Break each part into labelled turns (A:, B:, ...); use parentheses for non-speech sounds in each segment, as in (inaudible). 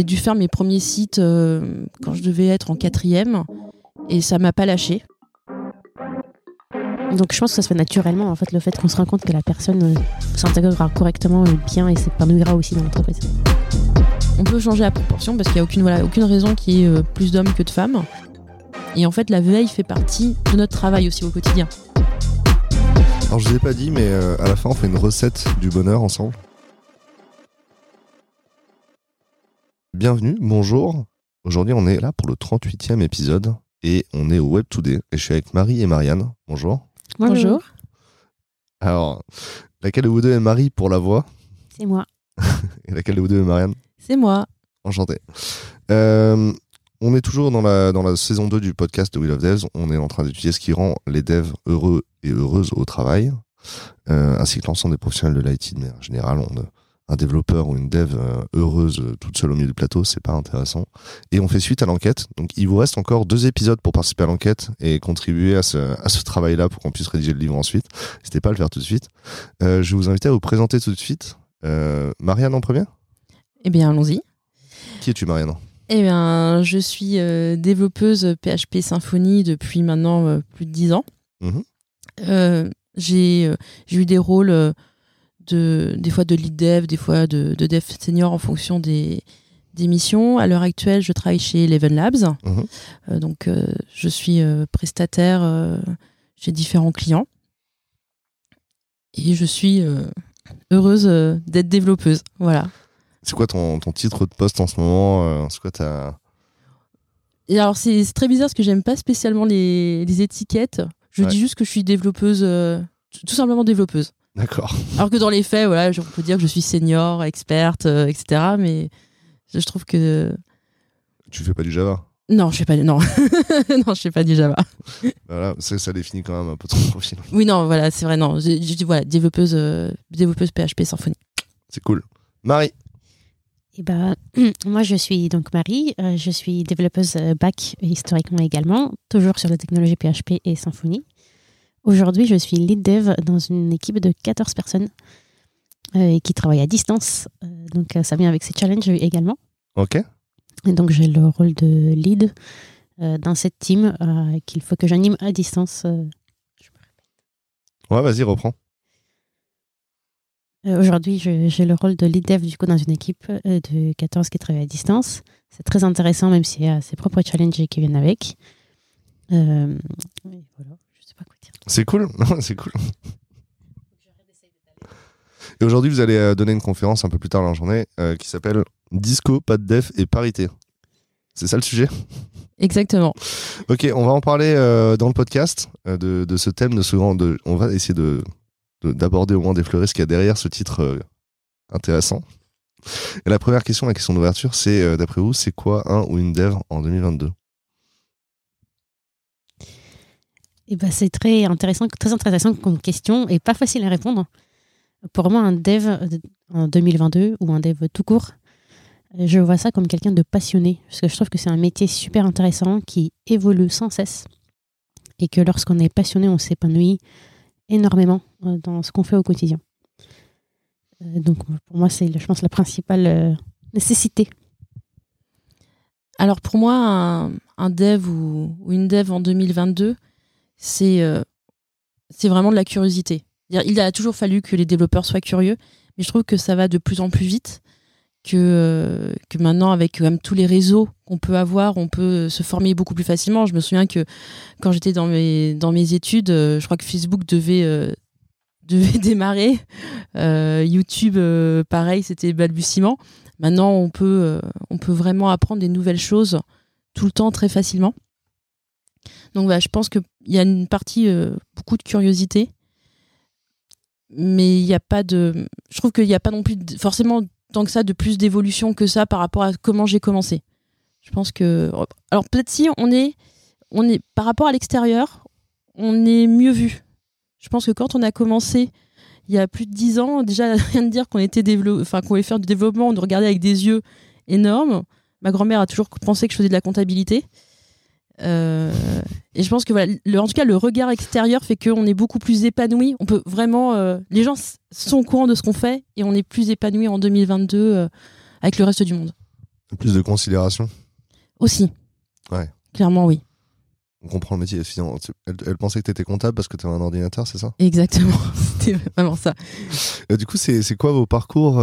A: J'ai dû faire mes premiers sites euh, quand je devais être en quatrième et ça m'a pas lâché.
B: Donc je pense que ça se fait naturellement, en fait, le fait qu'on se rend compte que la personne euh, s'intégrera correctement et bien et s'épanouira aussi dans l'entreprise.
A: On peut changer la proportion parce qu'il n'y a aucune, voilà, aucune raison qu'il y ait euh, plus d'hommes que de femmes. Et en fait, la veille fait partie de notre travail aussi au quotidien.
C: Alors je vous ai pas dit, mais euh, à la fin on fait une recette du bonheur ensemble. Bienvenue, bonjour. Aujourd'hui on est là pour le 38e épisode et on est au Web Today et je suis avec Marie et Marianne. Bonjour.
A: Bonjour.
C: Alors, laquelle de vous deux est Marie pour la voix?
B: C'est moi. (laughs)
C: et laquelle de vous deux est Marianne?
A: C'est moi.
C: Enchanté. Euh, on est toujours dans la, dans la saison 2 du podcast de Wheel of Devs. On est en train d'étudier ce qui rend les devs heureux et heureuses au travail, euh, ainsi que l'ensemble des professionnels de l'IT de manière générale. On, euh, un développeur ou une dev euh, heureuse euh, toute seule au milieu du plateau, c'est pas intéressant. Et on fait suite à l'enquête. Donc il vous reste encore deux épisodes pour participer à l'enquête et contribuer à ce, à ce travail-là pour qu'on puisse rédiger le livre ensuite. N'hésitez pas à le faire tout de suite. Euh, je vais vous inviter à vous présenter tout de suite. Euh, Marianne en première
A: Eh bien, allons-y.
C: Qui es-tu Marianne?
A: Eh bien, je suis euh, développeuse PHP Symfony depuis maintenant plus de 10 ans.
C: Mhm.
A: J'ai eu des rôles de, des fois de lead dev, des fois de, de dev senior en fonction des, des missions. À l'heure actuelle, je travaille chez Eleven Labs.
C: Mhm.
A: Euh, donc, euh, je suis euh, prestataire chez différents clients. Et je suis heureuse d'être développeuse. Voilà.
C: C'est quoi ton, ton titre de poste en ce moment C'est quoi ta...
A: Et alors, c'est très bizarre parce que j'aime pas spécialement les, les étiquettes. Je
C: Ouais.
A: dis juste que je suis développeuse, tout simplement développeuse.
C: D'accord.
A: Alors que dans les faits, voilà, je- on peut dire que je suis senior, experte, euh, etc. Mais je trouve que
C: Tu fais pas du Java?
A: Non, je fais pas non, (laughs) non, je fais pas du Java.
C: Voilà, ça, ça définit quand même un peu ton profil.
A: Oui, non, voilà, c'est vrai, non, je, je dis voilà, développeuse, euh, développeuse PHP Symfony.
C: C'est cool. Marie?
B: Et ben, (clears throat) moi, je suis donc Marie. euh, je suis développeuse euh, back historiquement également, toujours sur la technologie PHP et Symfony. Aujourd'hui, je suis lead dev dans une équipe de 14 personnes euh, et qui travaille à distance. Euh, donc, euh, ça vient avec ses challenges également.
C: Ok.
B: Et donc, j'ai le rôle de lead euh, dans cette team qu'il faut que j'anime à distance.
C: Ouais, vas-y, reprends.
B: Aujourd'hui, j'ai le rôle de lead dev du coup dans une équipe de 14 qui travaille à distance. C'est très intéressant, même s'il y a ses propres challenges qui viennent avec. Voilà, pas quoi dire.
C: C'est cool, (laughs) c'est cool. Et aujourd'hui, vous allez euh, donner une conférence un peu plus tard dans la journée euh, qui s'appelle Disco, pas de def et parité. C'est ça le sujet?
A: Exactement.
C: Ok, on va en parler euh, dans le podcast euh, de, de ce thème, de ce grand. De, on va essayer de de- d'aborder au moins d'effleurer ce qu'il y a derrière ce titre intéressant. Et la première question, la question d'ouverture, c'est d'après vous, c'est quoi un ou une dev en 2022
B: Et ben, c'est très intéressant, très intéressant comme question et pas facile à répondre. Pour moi, un dev en 2022 ou un dev tout court, je vois ça comme quelqu'un de passionné parce que je trouve que c'est un métier super intéressant qui évolue sans cesse et que lorsqu'on est passionné, on s'épanouit énormément euh, dans ce qu'on fait au quotidien. Euh, Donc pour moi, c'est, je pense, la principale euh, nécessité.
A: Alors pour moi, un, dev ou une dev en 2022, c'est euh, c'est vraiment de la curiosité. Il a toujours fallu que les développeurs soient curieux, mais je trouve que ça va de plus en plus vite. Que, euh, que maintenant, avec même tous les réseaux qu'on peut avoir, on peut se former beaucoup plus facilement. Je me souviens que quand j'étais dans mes, études, euh, je crois que Facebook devait, euh, (laughs) démarrer. Euh, YouTube, euh, pareil, c'était balbutiement. Maintenant, on peut, euh, on peut vraiment apprendre des nouvelles choses tout le temps très facilement. Donc, bah, je pense qu'il y a une partie, euh, beaucoup de curiosité, mais il n'y a pas de. Je trouve qu'il n'y a pas non plus forcément tant que ça de plus d'évolution que ça par rapport à comment j'ai commencé. Je pense que. Alors, peut-être si on est, on est. Par rapport à l'extérieur, on est mieux vu. Je pense que quand on a commencé il y a plus de dix ans, déjà (laughs) rien de dire qu'on était enfin qu'on voulait faire du développement, on nous regardait avec des yeux énormes. Ma grand-mère a toujours pensé que je faisais de la comptabilité. Euh, et je pense que voilà, le- en tout cas, le regard extérieur fait qu'on est beaucoup plus épanoui. On peut vraiment, euh, les gens sont au courant de ce qu'on fait et on est plus épanoui en 2022 euh, avec le reste du monde.
C: Plus de considération.
A: Aussi.
C: Ouais.
A: Clairement, oui.
C: On comprend le métier. Elle, elle pensait que tu étais comptable parce que tu avais un ordinateur, c'est ça?
A: Exactement. (laughs) C'était vraiment ça.
C: Euh, Du coup, c'est quoi vos parcours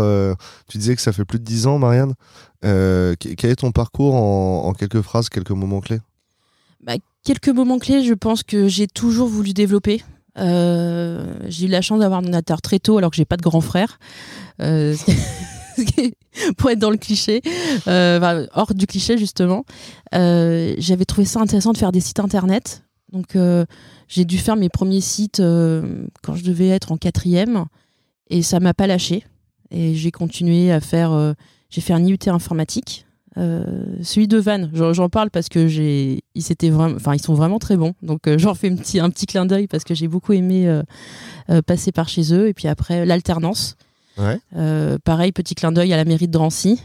C: Tu disais que ça fait plus de 10 ans, Marianne. Que- quel est ton parcours en, en quelques phrases, quelques moments clés?
A: Quelques moments clés, je pense que j'ai toujours voulu développer. Euh, j'ai eu la chance d'avoir un ordinateur très tôt alors que j'ai pas de grand frère. Euh, (laughs) pour être dans le cliché, euh, hors du cliché justement. J'avais trouvé ça intéressant de faire des sites internet. Donc j'ai dû faire mes premiers sites quand je devais être en quatrième et ça m'a pas lâché. Et j'ai continué à faire. j'ai fait un IUT informatique. Euh, celui de Vannes, j'en parle parce que j'ai, ils s'étaient vraiment, enfin ils sont vraiment très bons. Donc euh, (laughs) j'en fais un petit, un petit clin d'œil parce que j'ai beaucoup aimé euh, passer par chez eux. Et puis après l'alternance,
C: Ouais.
A: Pareil petit clin d'œil à la mairie de Drancy.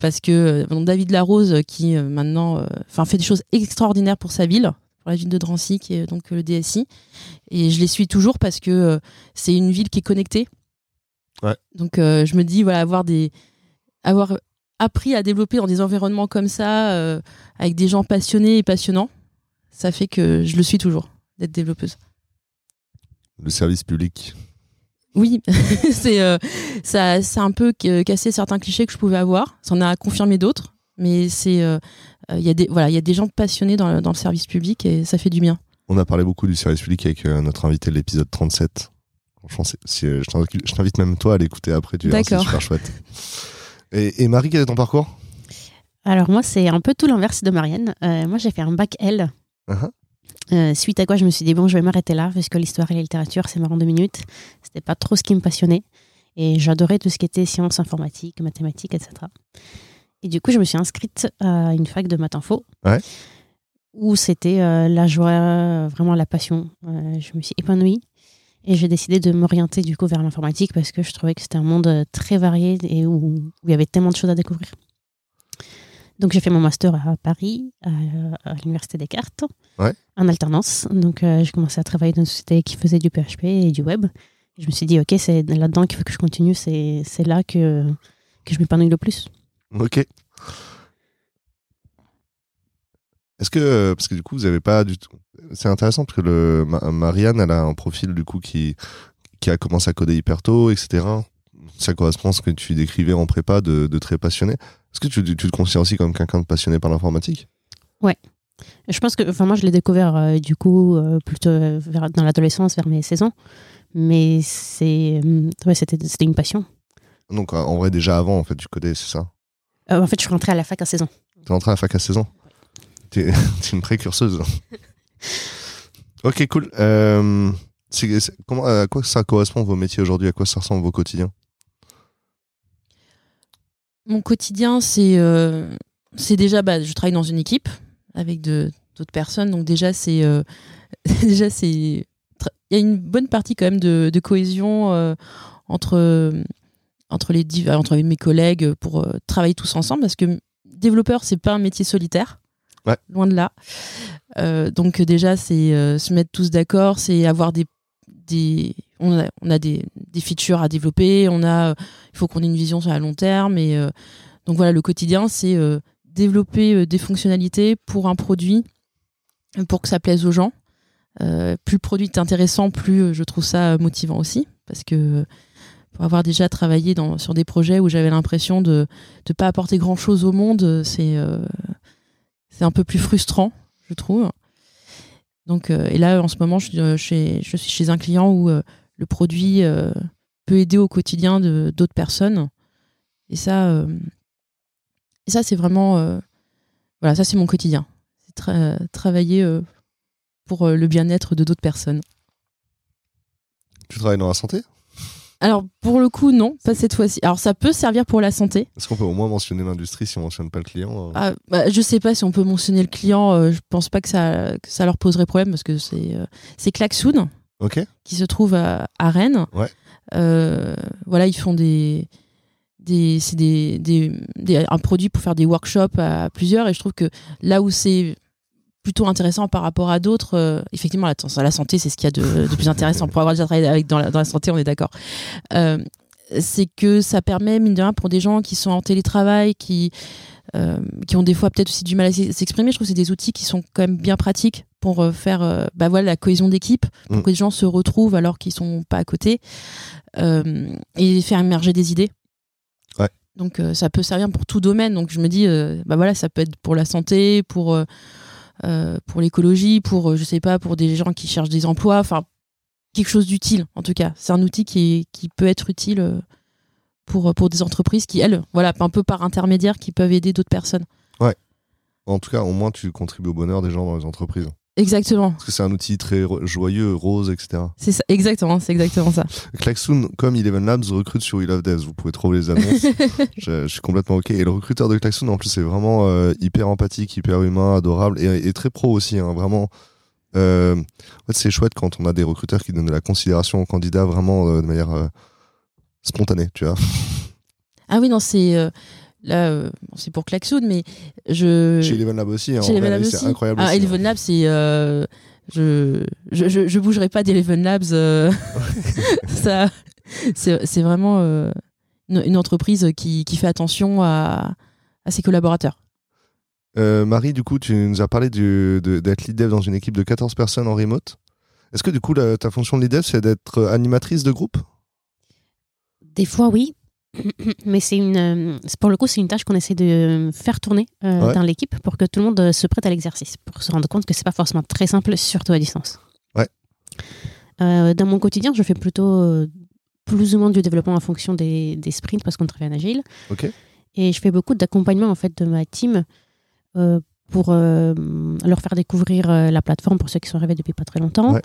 A: parce que David Larose qui maintenant enfin fait des choses extraordinaires pour sa ville pour la ville de Drancy qui est donc le DSI et je les suis toujours parce que c'est une ville qui est connectée
C: Ouais.
A: donc je me dis voilà avoir des avoir appris à développer dans des environnements comme ça euh, avec des gens passionnés et passionnants ça fait que je le suis toujours d'être développeuse
C: Le service public.
A: oui, (laughs) c'est euh, ça, ça a un peu ca- cassé certains clichés que je pouvais avoir. Ça en a confirmé d'autres, mais c'est euh, il y a des voilà, il y a des gens passionnés dans le, dans le service public et ça fait du bien.
C: On a parlé beaucoup du service public avec euh, notre invité de l'épisode 37. Franchement, je t'invite- même toi à l'écouter après, tu c'est super chouette. (laughs) Et, et Marie, quel est ton parcours?
B: Alors moi, c'est un peu tout l'inverse de Marianne. Euh, moi, j'ai fait un bac L.
C: Uh-huh.
B: Euh, suite à quoi, je me suis dit, bon, je vais m'arrêter là, parce que l'histoire et la littérature, c'est marrant deux minutes. C'était pas trop ce qui me passionnait. Et j'adorais tout ce qui était sciences informatiques, mathématiques, etc. Et du coup, je me suis inscrite à une fac de maths info.
C: Ouais.
B: Où c'était euh, la joie, euh, vraiment la passion. Euh, je me suis épanouie. Et j'ai décidé de m'orienter du coup vers l'informatique parce que je trouvais que c'était un monde euh, très varié et où, où il y avait tellement de choses à découvrir. Donc j'ai fait mon master à Paris, à, à l'université Descartes,
C: Ouais.
B: en alternance. Donc euh, j'ai commencé à travailler dans une société qui faisait du PHP et du web. Et je me suis dit, ok, c'est là-dedans qu'il faut que je continue, c'est c'est là que, que je m'épanouis le plus.
C: Ok. Est-ce que, euh, parce que du coup, vous avez pas du tout. C'est intéressant parce que le, Ma- Marianne, elle a un profil du coup qui, qui a commencé à coder hyper tôt, etc. Ça correspond à ce que tu décrivais en prépa de, de très passionné. Est-ce que tu, tu te considères aussi comme quelqu'un de passionné par l'informatique?
B: Je pense que, enfin, moi, je l'ai découvert euh, du coup euh, plutôt vers- dans l'adolescence, vers mes 16 ans. Mais c'est, euh, ouais, c'était c'était une passion.
C: Donc en vrai, déjà avant, en fait, tu codais, c'est ça?
B: En fait, je suis rentrée à la fac à 16 ans.
C: T'es rentré à la fac à 16 ans? (laughs) T'es une précurseuse. (laughs) ok, cool. Euh, comment, à quoi ça correspond vos métiers aujourd'hui? À quoi ça ressemble vos quotidiens?
A: Mon quotidien, c'est euh, déjà bah, je travaille dans une équipe avec d'autres personnes, donc déjà c'est euh, (laughs) déjà c'est il y a une bonne partie quand même de, de cohésion entre entre les entre mes collègues pour travailler tous ensemble. Parce que développeur c'est pas un métier solitaire Loin de là. Euh, donc déjà c'est euh, se mettre tous d'accord c'est avoir des des on a, on a des, des features à développer on a il faut qu'on ait une vision sur la long terme et euh, donc voilà le quotidien c'est euh, développer euh, des fonctionnalités pour un produit euh, pour que ça plaise aux gens. Euh, plus le produit est intéressant plus euh, je trouve ça motivant aussi parce que euh, pour avoir déjà travaillé dans, sur des projets où j'avais l'impression de ne pas apporter grand chose au monde euh, c'est euh, c'est un peu plus frustrant je trouve. Donc euh, et là en ce moment je, suis, euh, chez, un client où euh, le produit peut aider au quotidien de d'autres personnes. Et ça et ça c'est vraiment voilà ça c'est mon quotidien. C'est tra- travailler pour le bien-être de d'autres personnes.
C: Tu travailles dans la santé?
A: Alors pour le coup non pas cette fois-ci alors ça peut servir pour la santé
C: Est-ce qu'on peut au moins mentionner l'industrie si on mentionne pas le client euh
A: Ah, bah, je sais pas si on peut mentionner le client euh, je pense pas que ça que ça leur poserait problème parce que c'est euh, c'est Klaxoon
C: Ok.
A: qui se trouve à, à Rennes.
C: Ouais.
A: Euh, voilà, ils font des, des, c'est des, des, des- un produit pour faire des workshops à plusieurs. Et je trouve que là où c'est plutôt intéressant par rapport à d'autres, euh, effectivement, la, la santé, c'est ce qu'il y a de, de plus intéressant pour avoir déjà travaillé avec, dans, la, dans la santé, on est d'accord. Euh, c'est que ça permet, mine de rien, pour des gens qui sont en télétravail, qui, euh, qui ont des fois peut-être aussi du mal à s'exprimer, je trouve que c'est des outils qui sont quand même bien pratiques pour faire bah voilà, la cohésion d'équipe, pour
C: Mm.
A: que les gens se retrouvent alors qu'ils sont pas à côté, et faire émerger des idées.
C: Ouais.
A: Donc ça peut servir pour tout domaine. Donc je me dis, bah voilà, ça peut être pour la santé, pour, pour l'écologie, pour, euh, je sais pas, pour des gens qui cherchent des emplois, enfin quelque chose d'utile en tout cas. C'est un outil qui, peut être utile euh, pour, pour des entreprises qui, elles, voilà, un peu par intermédiaire, qui peuvent aider d'autres personnes.
C: En tout cas, au moins, tu contribues au bonheur des gens dans les entreprises.
A: Exactement.
C: Parce que c'est un outil très joyeux, rose, etc.
A: C'est ça, exactement, c'est exactement ça.
C: Klaxoon, comme Eleven Labs, recrute sur We Love Devs. Vous pouvez trouver les annonces. (laughs) je, je suis complètement OK. Et le recruteur de Klaxoon, en plus, c'est vraiment euh, hyper empathique, hyper humain, adorable et, et très pro aussi. hein, vraiment. Euh, en fait, c'est chouette quand on a des recruteurs qui donnent de la considération aux candidats vraiment euh, de manière spontanée, tu vois.
A: Ah oui, non, c'est là, euh, bon, c'est pour Klaxoon, mais je.
C: Chez Eleven Lab aussi, hein,
A: Chez
C: en
A: Eleven Labs
C: c'est
A: aussi.
C: incroyable.
A: Ah,
C: aussi, hein.
A: Eleven Labs, c'est. euh, je, je, je, je bougerai pas d'Eleven Labs. euh, (laughs) ça, c'est c'est vraiment euh, une, une entreprise qui, qui fait attention à, à ses collaborateurs.
C: Euh, Marie, du coup, tu nous as parlé d'être lead dev dans une équipe de 14 personnes en remote. Est-ce que du coup, la- ta fonction de lead dev, c'est d'être animatrice de groupe?
B: Des fois, oui. Mais c'est une, euh, pour le coup, c'est une tâche qu'on essaie de faire tourner euh,
C: Ouais.
B: dans l'équipe pour que tout le monde euh, se prête à l'exercice, pour se rendre compte que c'est pas forcément très simple, surtout à distance.
C: Ouais.
B: Euh, dans mon quotidien, je fais plutôt plus ou moins du développement en fonction des, des sprints parce qu'on travaille en agile. Et je fais beaucoup d'accompagnement en fait de ma team euh, pour leur faire découvrir la plateforme pour ceux qui sont arrivés depuis pas très longtemps.
C: Ouais.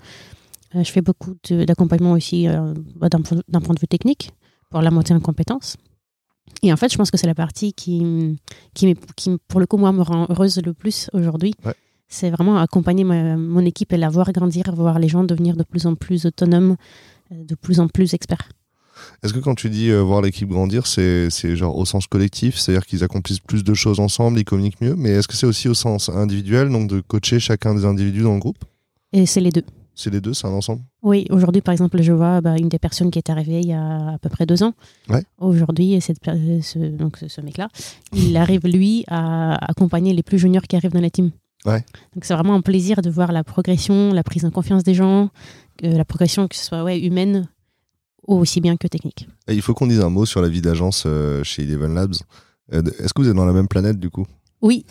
B: Je fais beaucoup d'accompagnement aussi bah, d'un point de vue technique pour la montée en compétences. Et en fait, je pense que c'est la partie qui, qui, pour le coup, moi, me rend heureuse le plus aujourd'hui.
C: Ouais.
B: C'est vraiment accompagner ma- mon équipe et la voir grandir, voir les gens devenir de plus en plus autonomes, euh, de plus en plus experts.
C: Est-ce que quand tu dis euh, voir l'équipe grandir, c'est c'est genre au sens collectif, c'est-à-dire qu'ils accomplissent plus de choses ensemble, ils communiquent mieux, mais est-ce que c'est aussi au sens individuel, donc de coacher chacun des individus dans le groupe?
B: Et c'est les deux.
C: C'est les deux, c'est un ensemble
B: Oui, aujourd'hui, par exemple, je vois bah, une des personnes qui est arrivée il y a à peu près deux ans.
C: Ouais.
B: Aujourd'hui, per- ce, donc ce, ce mec-là, il (laughs) arrive, lui, à accompagner les plus juniors qui arrivent dans la team.
C: Ouais.
B: Donc c'est vraiment un plaisir de voir la progression, la prise en confiance des gens, euh, la progression que ce soit ouais, humaine aussi bien que technique.
C: Et il faut qu'on dise un mot sur la vie d'agence euh, chez Eleven Labs. Euh, Est-ce que vous êtes dans la même planète du coup?
B: Oui,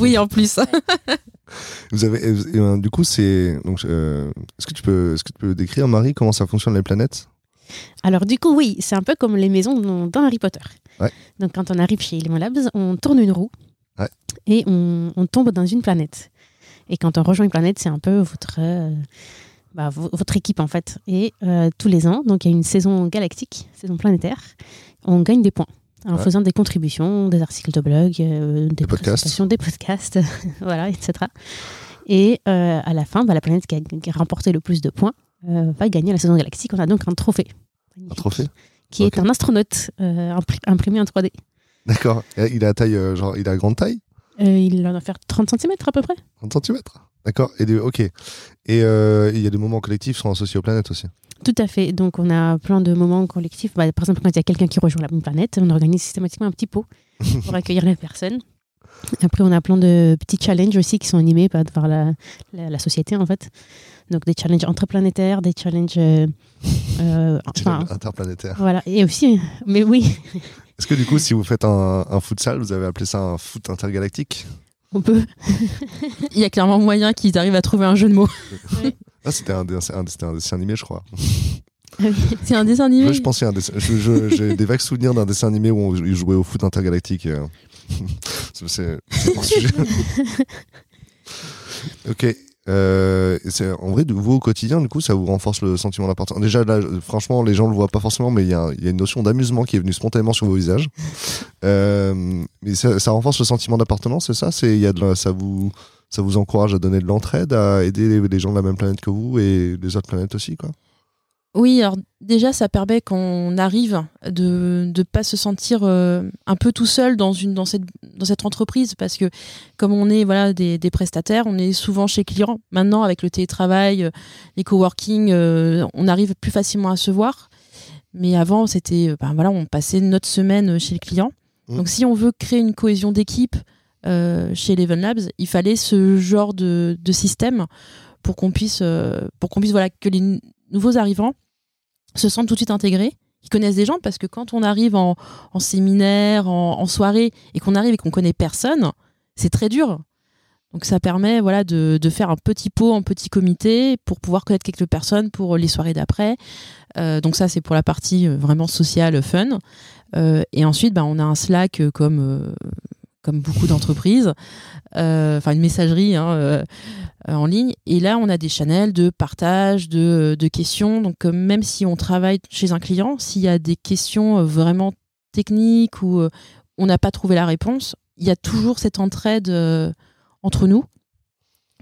A: Oui, en plus. (laughs)
C: Vous avez, et- et, euh, du coup, c'est donc. euh, est-ce que tu peux, est-ce que tu peux décrire Marie comment ça fonctionne les planètes?
B: Alors du coup, oui, c'est un peu comme les maisons dans, Harry Potter.
C: Ouais.
B: Donc quand on arrive chez Lemon Labs, on tourne une roue
C: Ouais.
B: et on, on tombe dans une planète. Et quand on rejoint une planète, c'est un peu votre, euh, bah, vo- votre équipe en fait. Et euh, tous les ans, donc il y a une saison galactique, saison planétaire, on gagne des points en
C: Ouais.
B: faisant des contributions, des articles de blog, euh, des,
C: Des podcasts.
B: des podcasts, (laughs) voilà, etc. Et euh, à la fin, bah, la planète qui a, qui a remporté le plus de points euh, va gagner la saison galactique. On a donc un trophée.
C: Un trophée
B: Qui est un astronaute impri- imprimé en 3D.
C: D'accord. Il a taille, genre, il a grande taille?
B: Il en a fait 30 cm à peu près.
C: 30 cm D'accord. Et des- ok. Et il y a des moments collectifs qui sont associés aux planètes aussi.
B: Tout à fait. Donc, on a plein de moments collectifs. Bah, par exemple, quand il y a quelqu'un qui rejoint la même planète, on organise systématiquement un petit pot (laughs) pour accueillir les personnes. Après, on a plein de petits challenges aussi qui sont animés par, par la, la, la société, en fait. Donc, des challenges interplanétaires, des challenges. euh, (laughs) euh, enfin,
C: Interplanétaire.
B: voilà. Et aussi, mais oui, (laughs)
C: Est-ce que du coup, si vous faites un, un futsal, vous avez appelé ça un foot intergalactique?
B: On peut.
A: Il y a clairement moyen qu'ils arrivent à trouver un jeu de mots.
C: Ah, c'était un, dessin- un- un dessin animé, je crois.
A: C'est un dessin animé.
C: Je je- je- J'ai des vagues souvenirs d'un dessin animé où on- ils jouaient au foot intergalactique. euh. (laughs) c'est hors sujet. (laughs) ok. Euh, en vrai, de vous au quotidien, du coup, ça vous renforce le sentiment d'appartenance. Déjà, là, franchement, les gens le voient pas forcément, mais il y, y a une notion d'amusement qui est venue spontanément sur vos visages. Euh, mais ça, ça renforce le sentiment d'appartenance, c'est ça? C'est il y a de ça vous ça vous encourage à donner de l'entraide, à aider les, gens de la même planète que vous et les autres planètes aussi, quoi?
A: Oui, alors déjà, ça permet qu'on arrive de ne pas se sentir euh, un peu tout seul dans, une, dans, cette, dans cette entreprise parce que comme on est voilà, des, des prestataires, on est souvent chez clients. Maintenant, avec le télétravail, euh, les coworking, euh, on arrive plus facilement à se voir. Mais avant, c'était, ben voilà, on passait notre semaine chez le client.
C: Mhm.
A: Donc, si on veut créer une cohésion d'équipe chez Eleven Labs, il fallait ce genre de, système pour qu'on puisse, euh, pour qu'on puisse, voilà, que les nouveaux arrivants se sentent tout de suite intégrés, qu'ils connaissent des gens, parce que quand on arrive en, en séminaire, en, en soirée, et qu'on arrive et qu'on connaît personne, c'est très dur. Donc ça permet voilà de, faire un petit pot, un petit comité pour pouvoir connaître quelques personnes pour les soirées d'après. Euh, donc ça c'est pour la partie euh, vraiment sociale, fun. Euh, et ensuite bah, on a un Slack euh, comme euh, comme beaucoup d'entreprises, Euh, enfin une messagerie hein, euh, en ligne. Et là on a des channels de partage, de, questions. Donc même si on travaille chez un client, s'il y a des questions euh, vraiment techniques ou on n'a pas trouvé la réponse, il y a toujours cette entraide entre nous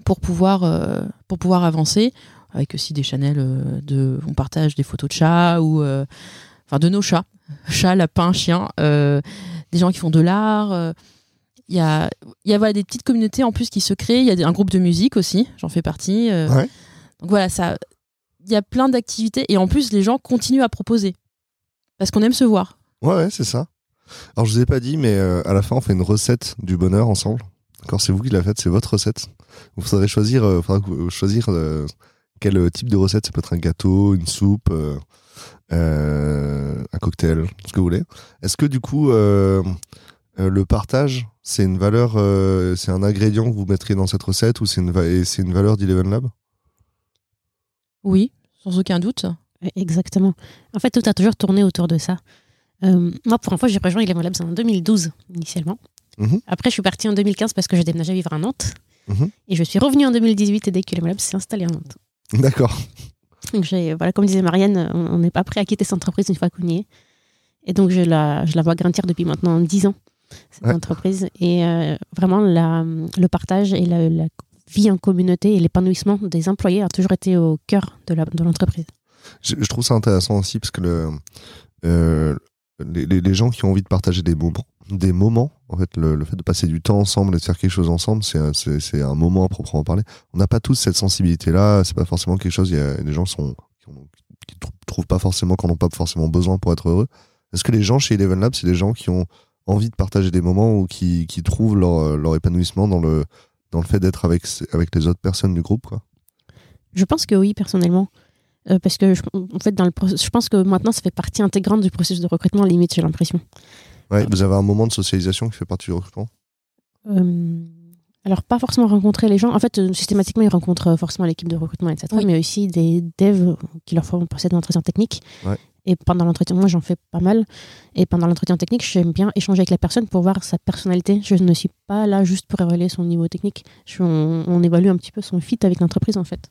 A: pour pouvoir, pour pouvoir avancer avec aussi des channels de on partage des photos de chats ou enfin de nos chats chats lapins chiens des gens qui font de l'art il y a y a voilà, des petites communautés en plus qui se créent il y a des- un groupe de musique aussi j'en fais partie euh.
C: Ouais.
A: donc voilà ça il y a plein d'activités et en plus les gens continuent à proposer parce qu'on aime se voir
C: Ouais, ouais, c'est ça. Alors, je vous ai pas dit, mais euh, à la fin, on fait une recette du bonheur ensemble. D'accord, c'est vous qui la faites, c'est votre recette. Vous faudrez choisir, euh, faudra choisir quel type de recette. Ça peut être un gâteau, une soupe, euh, un cocktail, ce que vous voulez. Est-ce que du coup, euh, euh, le partage, c'est une valeur, euh, c'est un ingrédient que vous mettrez dans cette recette ou c'est une, va- et c'est une valeur d'Eleven Lab?
A: Oui sans aucun doute
B: Exactement. En fait, tout a toujours tourné autour de ça. Euh, moi, pour info, j'ai rejoint Eleven Labs en 2012, initialement.
C: Mhm.
B: Après, je suis partie en 2015 parce que j'ai déménagé vivre à Nantes.
C: Mhm.
B: Et je suis revenue en 2018 dès que Eleven Labs s'est installé à Nantes.
C: D'accord.
B: Donc, voilà, comme disait Marianne, on on n'est pas prêt à quitter cette entreprise une fois qu'on y est. Et donc, je la, je la vois grandir depuis maintenant 10 ans, cette
C: Ouais.
B: entreprise. Et euh, vraiment, la, le partage et la, la vie en communauté et l'épanouissement des employés a toujours été au cœur de l'entreprise.
C: Je, je trouve ça intéressant aussi parce que le, euh, les, les- gens qui ont envie de partager des moments, des moments, en fait, le, le fait de passer du temps ensemble et de faire quelque chose ensemble, c'est un- moment à proprement parler. On n'a pas tous cette sensibilité-là. C'est pas forcément quelque chose. Il y a des gens qui sont qui, ont- qui trou- trouvent pas forcément, qu'on n'ont pas forcément besoin pour être heureux. Est-ce que les gens chez Eleven Lab, c'est des gens qui ont envie de partager des moments ou qui, qui trouvent leur, leur épanouissement dans le dans le fait d'être avec avec les autres personnes du groupe, quoi.
B: Je pense que oui, personnellement. Euh, parce que, je, en fait, dans le process- je pense que maintenant, ça fait partie intégrante du processus de recrutement, limite, j'ai l'impression.
C: Ouais, vous avez un moment de socialisation qui fait partie du recrutement?
B: Euh, alors, pas forcément rencontrer les gens. En fait, euh, systématiquement, ils rencontrent euh, forcément l'équipe de recrutement, etc.
A: Oui.
B: Mais aussi des devs qui leur font passer des entretiens techniques.
C: Ouais.
B: Et pendant l'entretien, moi, j'en fais pas mal. Et pendant l'entretien technique, j'aime bien échanger avec la personne pour voir sa personnalité. Je ne suis pas là juste pour évaluer son niveau technique. On, évalue un petit peu son fit avec l'entreprise, en fait.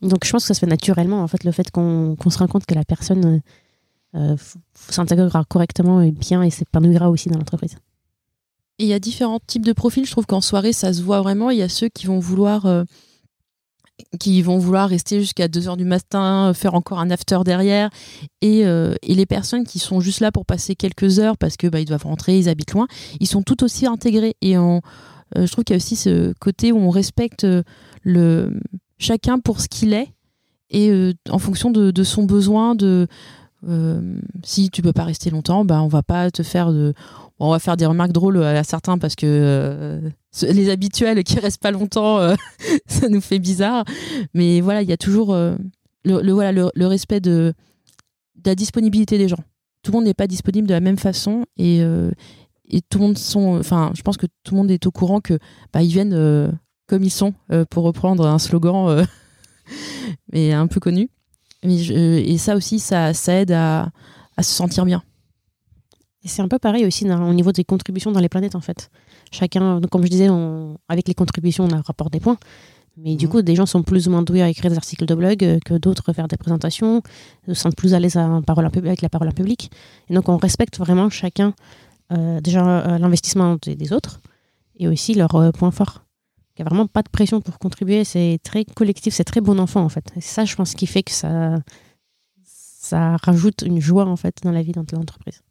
B: Donc, je pense que ça se fait naturellement, en fait, le fait qu'on se rend compte que la personne euh, s'intégrera correctement et bien et s'épanouira aussi dans l'entreprise.
A: Il y a différents types de profils. Je trouve qu'en soirée, ça se voit vraiment. Il y a ceux qui vont vouloir, euh, qui vont vouloir rester jusqu'à 2 heures du matin, euh, faire encore un after derrière. Et, euh, et les personnes qui sont juste là pour passer quelques heures parce que bah, doivent rentrer, ils habitent loin, ils sont tout aussi intégrés. Et on, euh, je trouve qu'il y a aussi ce côté où on respecte le, chacun pour ce qu'il est et en fonction de, son besoin de si tu peux pas rester longtemps bah on va pas te faire de On va faire des remarques drôles à certains parce que euh, les habituels qui restent pas longtemps, euh, (laughs) ça nous fait bizarre. Mais voilà, il y a toujours euh, le, voilà, le, respect de, la disponibilité des gens. Tout le monde n'est pas disponible de la même façon et, euh, et tout le monde sont. Enfin, je pense que tout le monde est au courant que bah, ils viennent euh, comme ils sont, euh, pour reprendre un slogan euh, (laughs) mais un peu connu. Mais et ça aussi, ça, ça aide à se sentir bien.
B: Et c'est un peu pareil aussi dans- au niveau des contributions dans les planètes, en fait. Chacun, comme je disais, on- avec les contributions, on a un rapport des points. Mais du
C: Mhm.
B: coup, des gens sont plus ou moins doués à écrire des articles de blog euh, que d'autres à faire des présentations, se sentent plus à l'aise avec la parole en public. Et donc, on respecte vraiment chacun, euh, déjà euh, l'investissement des, des autres et aussi leurs euh, points forts. Il n'y a vraiment pas de pression pour contribuer. C'est très collectif, c'est très bon enfant, en fait. Et ça, je pense, qui fait que ça, ça rajoute une joie, en fait, dans la vie de l'entreprise.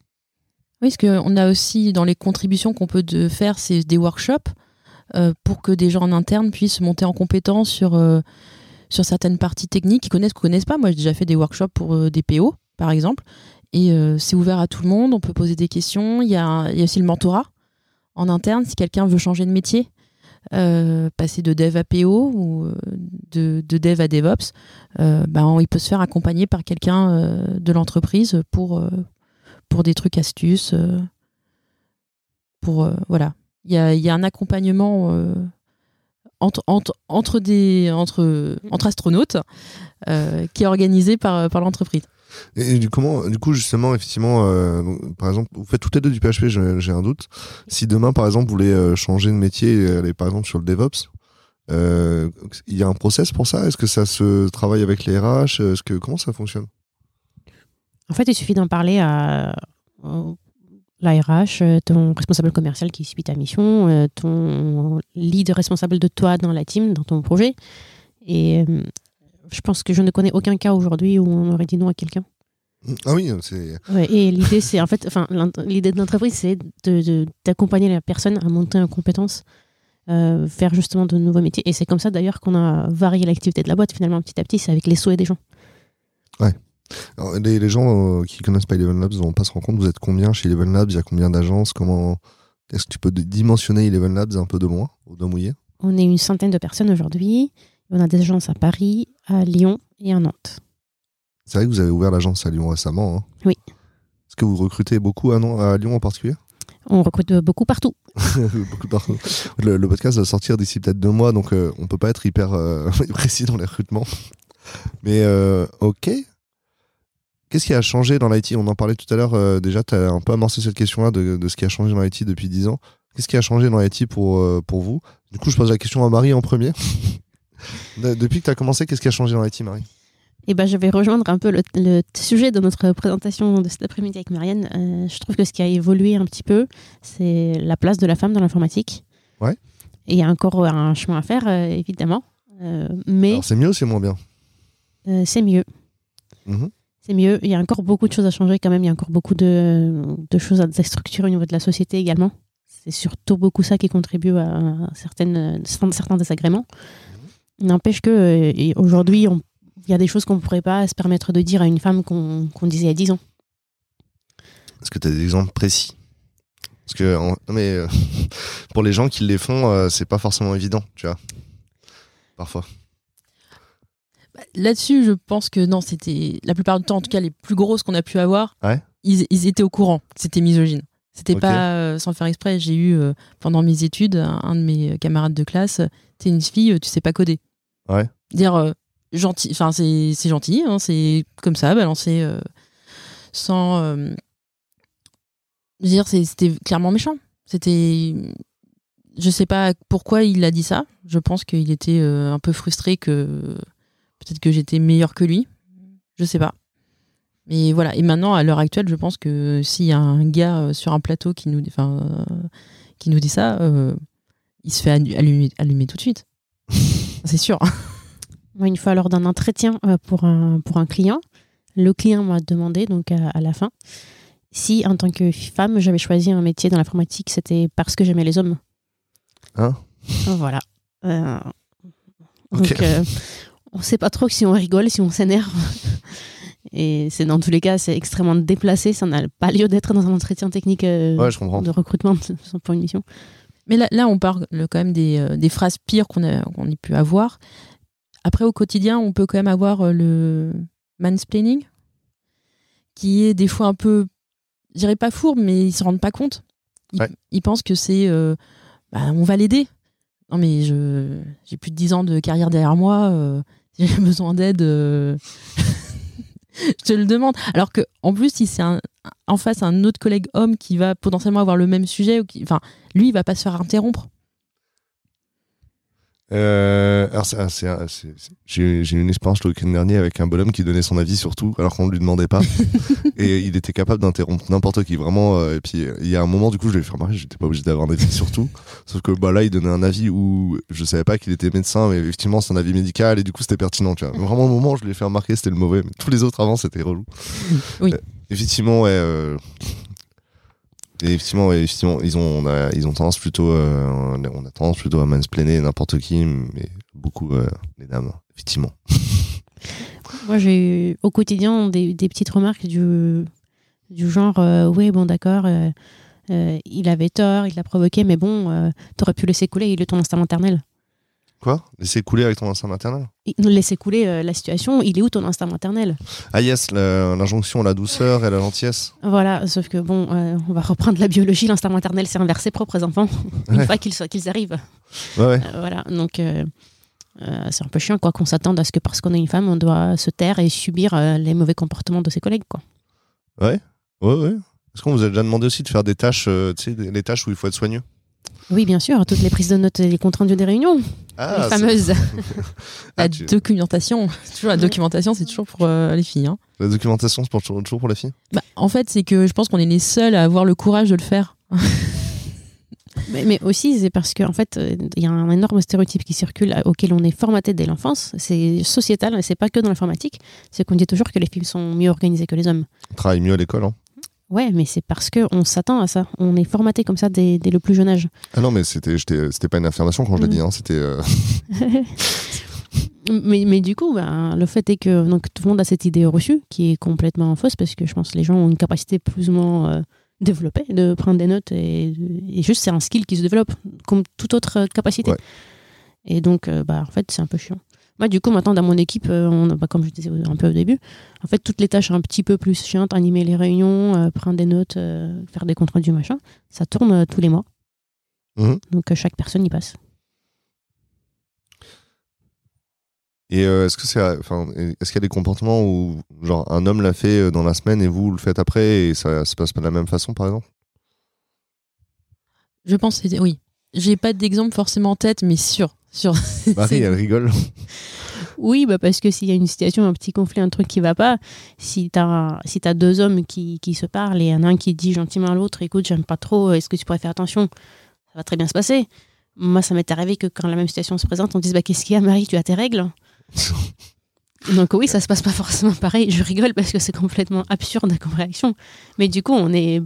A: Oui, parce qu'on a aussi dans les contributions qu'on peut de faire, c'est des workshops euh, pour que des gens en interne puissent monter en compétence sur, euh, sur certaines parties techniques qu'ils connaissent ou connaissent pas. Moi, j'ai déjà fait des workshops pour euh, des PO par exemple. Et c'est ouvert à tout le monde, on peut poser des questions. Il y a, aussi le mentorat en interne, si quelqu'un veut changer de métier, passer de dev à PO ou de, de dev à DevOps, ben, il peut se faire accompagner par quelqu'un de l'entreprise pour, pour des trucs astuces. euh, pour, euh, voilà. Il y a, un accompagnement euh, entre, entre, entre, des, entre, entre astronautes euh, qui est organisé par, par l'entreprise.
C: Et, du, comment, du coup, justement, effectivement, euh, par exemple, vous faites toutes les deux du PHP, j'ai un doute. Si demain, par exemple, vous voulez euh, changer de métier et aller, par exemple, sur le DevOps, euh, il y a un process pour ça? Est-ce que ça se travaille avec les RH Est-ce que comment ça fonctionne?
B: En fait, il suffit d'en parler à euh, l'ARH, euh, ton responsable commercial qui suit ta mission, euh, ton lead responsable de toi dans la team, dans ton projet. Et je pense que je ne connais aucun cas aujourd'hui où on aurait dit non à quelqu'un.
C: Ah oui, c'est
B: Ouais, et l'idée, c'est en fait, enfin, l'idée de l'entreprise, c'est de- de- d'accompagner la personne à monter en compétences, euh, faire justement de nouveaux métiers. Et c'est comme ça d'ailleurs qu'on a varié l'activité de la boîte finalement petit à petit, c'est avec les souhaits des gens.
C: Alors, les, les gens euh, qui connaissent pas Eleven Labs vont pas se rendre compte. Vous êtes combien chez Eleven Labs? Il y a combien d'agences? Comment est-ce que tu peux dimensionner Eleven Labs un peu de loin, au doigt mouillé?
B: On est une centaine de personnes aujourd'hui. On a des agences à Paris, à Lyon et à Nantes.
C: C'est vrai que vous avez ouvert l'agence à Lyon récemment. hein.
B: Oui.
C: Est-ce que vous recrutez beaucoup à, Non- à Lyon en particulier?
B: On recrute beaucoup partout. (laughs)
C: Beaucoup partout. Le, le podcast va sortir d'ici peut-être deux mois, donc euh, on peut pas être hyper euh, (laughs) précis dans les recrutements. Mais euh, ok. Qu'est-ce qui a changé dans l'IT On en parlait tout à l'heure. euh, déjà, tu as un peu amorcé cette question-là de, de ce qui a changé dans l'IT depuis dix ans. Qu'est-ce qui a changé dans l'IT pour, euh, pour vous? Du coup, je pose la question à Marie en premier. (laughs) De- depuis que tu as commencé, qu'est-ce qui a changé dans l'IT, Marie?
B: Et ben, je vais rejoindre un peu le, le sujet de notre présentation de cet après-midi avec Marianne. Euh, je trouve que ce qui a évolué un petit peu, c'est la place de la femme dans l'informatique.
C: Ouais.
B: Et il y a encore un chemin à faire, euh, évidemment. Euh, mais
C: c'est mieux ou c'est moins bien?
B: C'est mieux.
C: Mhm.
B: C'est mieux. Il y a encore beaucoup de choses à changer quand même. Il y a encore beaucoup de, de choses à déstructurer au niveau de la société également. C'est surtout beaucoup ça qui contribue à certaines, certains désagréments. N'empêche que euh, aujourd'hui, il y a des choses qu'on ne pourrait pas se permettre de dire à une femme qu'on disait il y a 10 ans.
C: Est-ce que tu as des exemples précis? Parce que en- mais, euh, (laughs) pour les gens qui les font, euh, c'est pas forcément évident, tu vois. Parfois.
A: Là-dessus, je pense que non, c'était la plupart du temps, en tout cas les plus grosses qu'on a pu avoir,
C: Ouais.
A: ils, ils étaient au courant que c'était misogyne. C'était
C: Ok.
A: pas euh, sans faire exprès. J'ai eu euh, pendant mes études un, un de mes camarades de classe, euh, t'es une fille, euh, tu sais pas coder.
C: Ouais.
A: Dire euh, gentil, enfin c'est c'est gentil, hein, c'est comme ça, balancer euh, sans. euh, je veux dire, c'était clairement méchant. C'était. Je sais pas pourquoi il a dit ça. Je pense qu'il était euh, un peu frustré que peut-être que j'étais meilleure que lui. Je sais pas. Mais voilà. Et maintenant, à l'heure actuelle, je pense que s'il y a un gars euh, sur un plateau qui nous, enfin, euh, qui nous dit ça, euh, il se fait allu- allumer, allumer tout de suite. (laughs) C'est sûr.
B: Moi, une fois lors d'un entretien pour, un, pour un client, le client m'a demandé, donc à, à la fin, si en tant que femme, j'avais choisi un métier dans l'informatique, c'était parce que j'aimais les hommes.
C: Hein?
B: Voilà. Euh. Donc, euh, on sait pas trop si on rigole, si on s'énerve. (laughs) Et c'est dans tous les cas, c'est extrêmement déplacé. Ça n'a pas lieu d'être dans un entretien technique euh,
C: Ouais, je comprends.
B: de recrutement pour une mission.
A: Mais là, là on parle quand même des, euh, des phrases pires qu'on a, qu'on ait pu avoir. Après, au quotidien, on peut quand même avoir euh, le mansplaining, qui est des fois un peu, je dirais pas fourbe, mais ils se rendent pas compte. Ils,
C: Ouais.
A: ils pensent que c'est, euh, bah, on va l'aider. Non, mais j'ai plus de 10 ans de carrière derrière moi. Si (laughs) j'ai besoin d'aide, euh, (laughs) je te le demande. Alors que, en plus, si c'est un, en face un autre collègue homme qui va potentiellement avoir le même sujet, enfin, lui, il va pas se faire interrompre.
C: Euh, alors, j'ai une expérience le week-end dernier avec un bonhomme qui donnait son avis sur tout, alors qu'on ne lui demandait pas. (laughs) et il était capable d'interrompre n'importe qui, vraiment. euh, et puis, euh, il y a un moment, du coup, je lui ai fait remarquer, j'étais pas obligé d'avoir un avis sur tout. Sauf que bah, là, il donnait un avis où je savais pas qu'il était médecin, mais effectivement, c'est un avis médical, et du coup, c'était pertinent. Tu vois. Vraiment, au moment où je lui ai fait remarquer, c'était le mauvais, mais tous les autres avant, c'était relou.
A: Oui.
C: Euh, effectivement, ouais. Effectivement, ouais, effectivement, ils ont, on a, ils ont tendance plutôt, euh, on a tendance plutôt à mansplainer n'importe qui, mais beaucoup euh, les dames, effectivement. (laughs)
B: Moi, j'ai eu au quotidien des, des petites remarques du, du genre euh, Oui, bon, d'accord, euh, euh, il avait tort, il l'a provoqué, mais bon, euh, t'aurais pu laisser couler, il est ton instinct maternel.
C: Quoi? Laisser couler avec ton instinct maternel?
B: Laisser couler euh, la situation, il est où ton instinct maternel?
C: Ah yes, l'injonction la douceur et la gentillesse.
B: Voilà, sauf que bon, euh, on va reprendre la biologie, l'instinct maternel, c'est envers ses propres enfants, (laughs) une
C: Ouais.
B: fois qu'ils arrivent.
C: Ouais, ouais.
B: Euh, voilà, donc c'est un peu chiant quoi qu'on s'attende à ce que parce qu'on est une femme, on doit se taire et subir les mauvais comportements de ses collègues. Quoi.
C: Ouais, ouais, ouais. Est-ce qu'on vous a déjà demandé aussi de faire des tâches, tu sais, des, les tâches où il faut être soigneux?
B: Oui, bien sûr, toutes les prises de notes et les comptes rendus des réunions,
C: Ah,
B: les fameuses. (laughs)
C: Ah, (laughs)
A: la
C: tu-
A: documentation, (laughs) toujours la documentation, c'est toujours pour euh, les filles. hein.
C: La documentation, c'est pour toujours, pour les filles?
A: Bah, en fait, c'est que je pense qu'on est les seuls à avoir le courage de le faire.
B: Mais, mais aussi, c'est parce qu'en fait, euh, il y a un énorme stéréotype qui circule euh, auquel on est formaté dès l'enfance. C'est sociétal, et c'est pas que dans l'informatique. C'est qu'on dit toujours que les filles sont mieux organisées que les hommes.
C: On travaille mieux à l'école, hein
B: Ouais, mais c'est parce qu'on s'attend à ça. On est formaté comme ça dès, dès le plus jeune âge.
C: Ah non, mais c'était c'était pas une affirmation quand je l'ai
B: Mm.
C: dit, hein, c'était... euh, (laughs) (laughs)
B: mais, mais du coup, ben, le fait est que donc, tout le monde a cette idée reçue qui est complètement fausse parce que je pense que les gens ont une capacité plus ou moins euh, développée de prendre des notes et, et juste c'est un skill qui se développe comme toute autre capacité.
C: Ouais.
B: Et donc, euh, bah, en fait, c'est un peu chiant. Moi, du coup, maintenant, dans mon équipe, euh, on, bah, comme je disais un peu au début, en fait, toutes les tâches un petit peu plus chiantes, animer les réunions, euh, prendre des notes, euh, faire des comptes rendus, machin, ça tourne euh, tous les mois.
C: Mhm.
B: Donc, euh, chaque personne y passe.
C: Et euh, est-ce que c'est, enfin, est-ce qu'il y a des comportements où, genre, un homme l'a fait dans la semaine et vous le faites après et ça se passe pas de la même façon, par exemple?
A: Je pense. Oui. J'ai pas d'exemple forcément en tête, mais sûr. (laughs)
C: Marie, elle rigole.
B: Oui, bah parce que s'il y a une situation, un petit conflit, un truc qui va pas, si t'as un- si as deux hommes qui, qui se parlent et un qui dit gentiment à l'autre, écoute, j'aime pas trop, est-ce que tu pourrais faire attention? Ça va très bien se passer. Moi, ça m'est arrivé que quand la même situation se présente, on dise bah qu'est-ce qu'il y a, Marie, tu as tes règles? (laughs) Donc oui, ça se passe pas forcément pareil. Je rigole parce que c'est complètement absurde comme réaction. Mais du coup, on n'est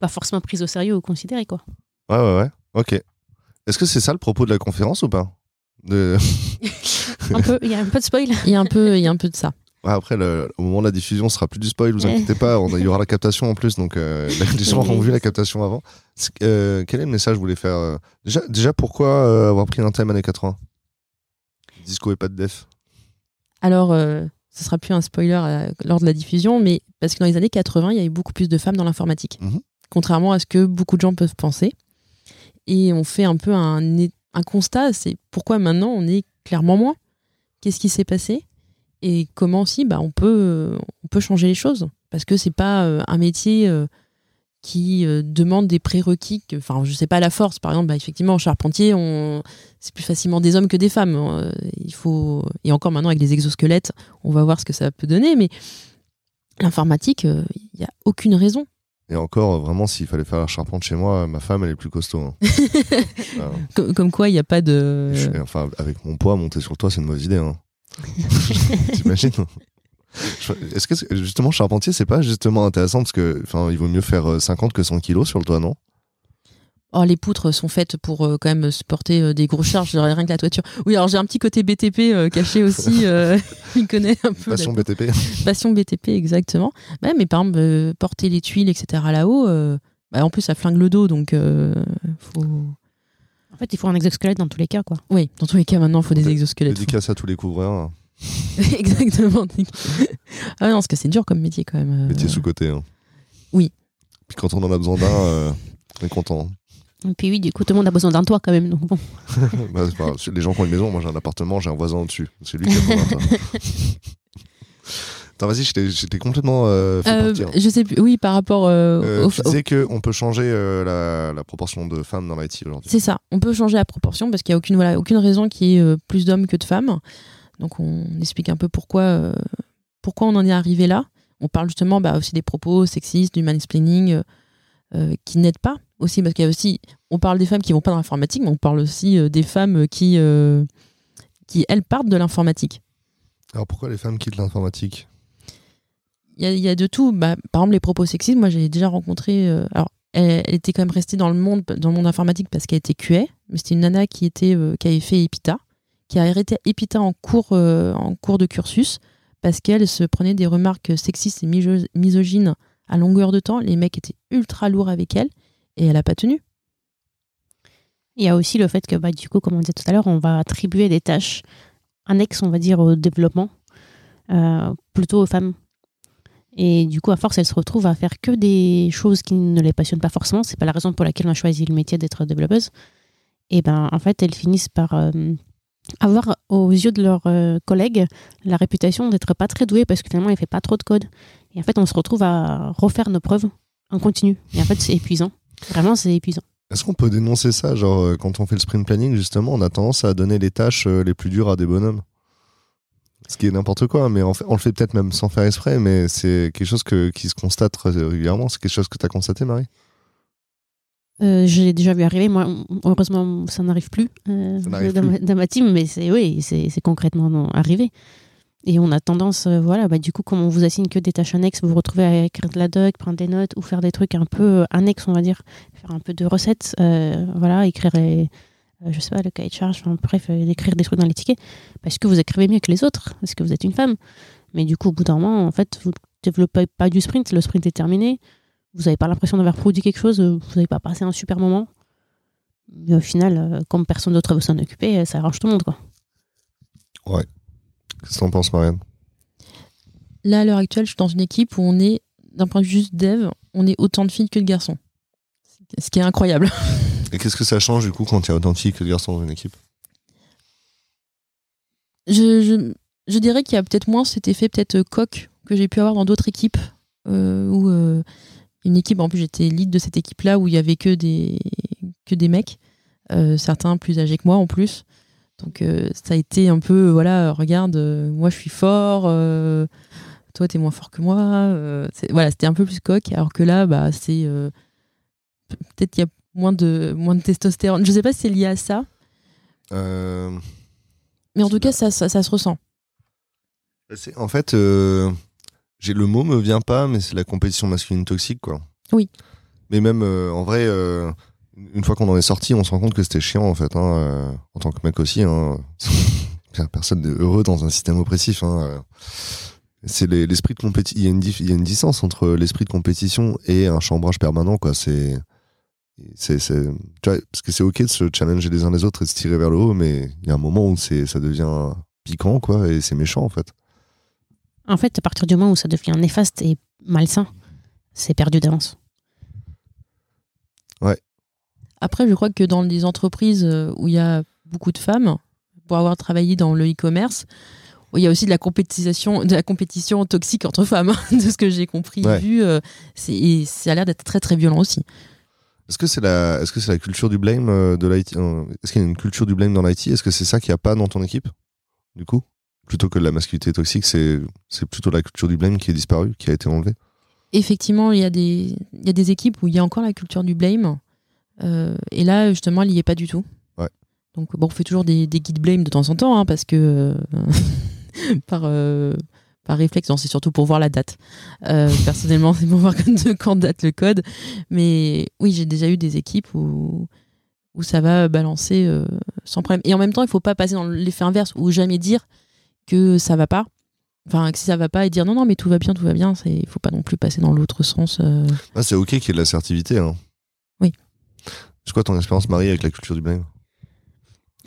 B: pas forcément pris au sérieux ou considéré quoi.
C: Ouais, ouais, ouais. Ok. Est-ce que c'est ça le propos de la conférence ou pas? De... (laughs)
B: Un peu, il y a un peu de spoil.
A: Il y a un peu, il y a un peu de ça.
C: Ouais, après, le- au moment de la diffusion, ce sera plus du spoil, vous inquiétez pas, on a- il y aura la captation en plus, donc euh, (laughs) les gens auront vu la captation avant. Euh, quel est le message que vous voulez faire euh, déjà, déjà, pourquoi euh, avoir pris un thème années 80 Disco et pas de def
A: Alors, euh, ce sera plus un spoiler euh, lors de la diffusion, mais parce que dans les années 80, il y avait beaucoup plus de femmes dans l'informatique.
C: Mhm.
A: Contrairement à ce que beaucoup de gens peuvent penser. Et on fait un peu un, un constat, c'est pourquoi maintenant on est clairement moins? Qu'est-ce qui s'est passé? Et comment aussi bah, on, peut, on peut changer les choses? Parce que c'est pas euh, un métier euh, qui euh, demande des prérequis. que- Enfin, je sais pas, la force, par exemple, bah, effectivement, en charpentier, on, c'est plus facilement des hommes que des femmes. Euh, il faut et encore maintenant avec les exosquelettes, on va voir ce que ça peut donner. Mais l'informatique, il n'y a aucune raison.
C: Et encore, euh, vraiment, s'il fallait faire la charpente chez moi, ma femme, elle est plus costaud. hein. (laughs)
A: Co- Comme quoi, il n'y a pas de.
C: je- enfin, avec mon poids, monter sur le toit, c'est une mauvaise idée. Hein. (laughs) T'imagines Je- Est-ce que justement charpentier c'est pas justement intéressant parce que enfin il vaut mieux faire euh, 50 que 100 kilos sur le toit non?
A: Or, les poutres sont faites pour euh, quand même supporter euh, des grosses charges, rien que la toiture. Oui, alors j'ai un petit côté BTP euh, caché (laughs) aussi. euh, (laughs) il connaît un peu.
C: Passion BTP
A: Passion BTP, exactement. Ouais, mais par exemple, euh, porter les tuiles, etc. là-haut, euh, bah, en plus, ça flingue le dos, donc euh, faut.
B: En fait, il faut un exosquelette dans tous les cas quoi.
A: Oui, dans tous les cas, maintenant, il faut des exosquelettes.
C: dédicace à tous les couvreurs (laughs)
A: exactement. ah non, parce que c'est dur comme métier quand même. euh.
C: métier sous côté hein.
A: Oui.
C: puis quand on en a besoin d'un euh, on est content
B: Et puis oui, du coup, tout le monde a besoin d'un toit quand même. Donc bon. (laughs)
C: Bah, pas- les gens qui ont une maison moi j'ai un appartement j'ai un voisin au-dessus c'est lui qui a besoin d'un toit. (laughs) Attends vas-y j'étais complètement euh, fait
A: Euh,
C: partir.
A: je sais plus. Oui, par rapport euh,
C: Euh,
A: au-
C: tu
A: au-
C: disais qu'on peut changer euh, la, la proportion de femmes dans l'IT aujourd'hui.
A: C'est ça. On peut changer la proportion parce qu'il n'y a aucune, voilà, aucune raison qu'il y ait plus d'hommes que de femmes. Donc on explique un peu pourquoi, pourquoi on en est arrivé là. On parle justement bah, aussi des propos sexistes, du mansplaining qui n'aident pas aussi parce qu'il y a aussi, on parle des femmes qui vont pas dans l'informatique, mais on parle aussi euh, des femmes qui, euh, qui elles partent de l'informatique.
C: Alors pourquoi les femmes quittent l'informatique?
A: Il y, y a de tout. Bah, par exemple, les propos sexistes, moi j'ai déjà rencontré. euh, alors, elle, elle était quand même restée dans le monde, dans le monde informatique parce qu'elle était QA, mais c'était une nana qui était, qui avait fait EPITA, qui a arrêté EPITA en cours, en cours de cursus parce qu'elle se prenait des remarques sexistes et miso- misogynes à longueur de temps. Les mecs étaient ultra lourds avec elle et elle a pas tenu.
B: Il y a aussi le fait que, bah, du coup, comme on disait tout à l'heure, on va attribuer des tâches annexes, on va dire, au développement, euh, plutôt aux femmes. Et du coup, à force, elles se retrouvent à faire que des choses qui ne les passionnent pas forcément. C'est pas la raison pour laquelle on a choisi le métier d'être développeuse. Et ben, en fait, elles finissent par euh, avoir, aux yeux de leurs euh, collègues, la réputation d'être pas très douées parce que finalement, elles ne fait pas trop de code. Et en fait, on se retrouve à refaire nos preuves en continu. Et en fait, c'est épuisant. Vraiment, c'est épuisant.
C: Est-ce qu'on peut dénoncer ça Genre, euh, quand on fait le sprint planning, justement, on a tendance à donner les tâches euh, les plus dures à des bonhommes? Ce qui est n'importe quoi, mais en fait, on le fait peut-être même sans faire exprès, mais c'est quelque chose que, qui se constate régulièrement. C'est quelque chose que tu as constaté, Marie?
B: Euh, je l'ai déjà vu arriver. Moi, heureusement, ça n'arrive plus, euh, dans, Ma, dans ma team, mais c'est oui, c'est concrètement arrivé. Et on a tendance, euh, voilà, bah, du coup, comme on vous assigne que des tâches annexes, vous vous retrouvez à écrire de la doc, prendre des notes ou faire des trucs un peu euh, annexes, on va dire, faire un peu de recettes, euh, voilà, écrire, les, je sais pas, le cahier de charge, enfin, bref, euh, écrire des trucs dans les tickets, parce que vous écrivez mieux que les autres, parce que vous êtes une femme. Mais du coup, au bout d'un moment, en fait, vous développez pas du sprint, le sprint est terminé, vous n'avez pas l'impression d'avoir produit quelque chose, vous n'avez pas passé un super moment. Mais au final, comme personne d'autre veut s'en occuper, ça arrange tout le monde, quoi.
C: Qu'est-ce que t'en penses, Marianne?
A: Là, à l'heure actuelle, je suis dans une équipe où on est, d'un point de vue juste dev, on est autant de filles que de garçons. Ce qui est incroyable. (laughs)
C: Et qu'est-ce que ça change, du coup, quand il y a autant de filles que de garçons dans une équipe?
A: Je, je, je dirais qu'il y a peut-être moins cet effet peut-être euh, coq que j'ai pu avoir dans d'autres équipes. euh, où euh, une équipe, en plus j'étais lead de cette équipe-là où il y avait que des, que des mecs, euh, certains plus âgés que moi en plus. Donc euh, ça a été un peu, voilà, regarde, euh, moi je suis fort, euh, toi t'es moins fort que moi. euh, voilà, c'était un peu plus coq, alors que là, bah, c'est pe- peut-être qu'il y a moins de, moins de testostérone. Je sais pas si c'est lié à ça, mais en tout cas, ça, ça, ça se ressent.
C: En fait, j'ai le mot me vient pas, mais c'est la compétition masculine toxique, quoi.
A: Oui.
C: Mais même, en vrai, une fois qu'on en est sorti, on se rend compte que c'était chiant, en fait, hein, euh, en tant que mec aussi. Hein. (laughs) Personne n'est heureux dans un système oppressif. Hein. euh. C'est les- l'esprit de compétition. Il y a une distance entre l'esprit de compétition et un chambrage permanent, quoi. C'est, parce que c'est ok de se challenger les uns les autres et de se tirer vers le haut, mais il y a un moment où ça devient piquant, quoi, et c'est méchant, en fait.
B: En fait, à partir du moment où ça devient néfaste et malsain, c'est perdu d'avance.
A: Après, je crois que dans les entreprises euh, où il y a beaucoup de femmes, pour avoir travaillé dans le e-commerce, il y a aussi de la compétition, de la compétition toxique entre femmes, hein, (laughs) de ce que j'ai compris,
C: Ouais.
A: vu. euh, et ça a l'air d'être très très violent aussi.
C: Est-ce que c'est la, est-ce que c'est la culture du blame euh, de l'IT Est-ce qu'il y a une culture du blame dans l'IT Est-ce que c'est ça qu'il n'y a pas dans ton équipe Du coup, plutôt que de la masculinité toxique, c'est, c'est plutôt la culture du blame qui est disparue, qui a été enlevée.
A: Effectivement, il y, a des, il y a des équipes où il y a encore la culture du blame. Euh, et là, justement, elle n'y est pas du tout.
C: Ouais.
A: Donc, bon, on fait toujours des, des guides blame de temps en temps, hein, parce que euh, (laughs) par, euh, par réflexe, c'est surtout pour voir la date. Euh, personnellement, (laughs) c'est pour voir quand, quand date le code. Mais oui, j'ai déjà eu des équipes où, où ça va balancer euh, sans problème. Et en même temps, il faut pas passer dans l'effet inverse, ou jamais dire que ça va pas. Enfin, que si ça va pas et dire non, non, mais tout va bien, tout va bien, il faut pas non plus passer dans l'autre sens. euh.
C: Ah, c'est ok qu'il y ait de l'assertivité. Hein. C'est quoi ton expérience, Marie, avec la culture du blame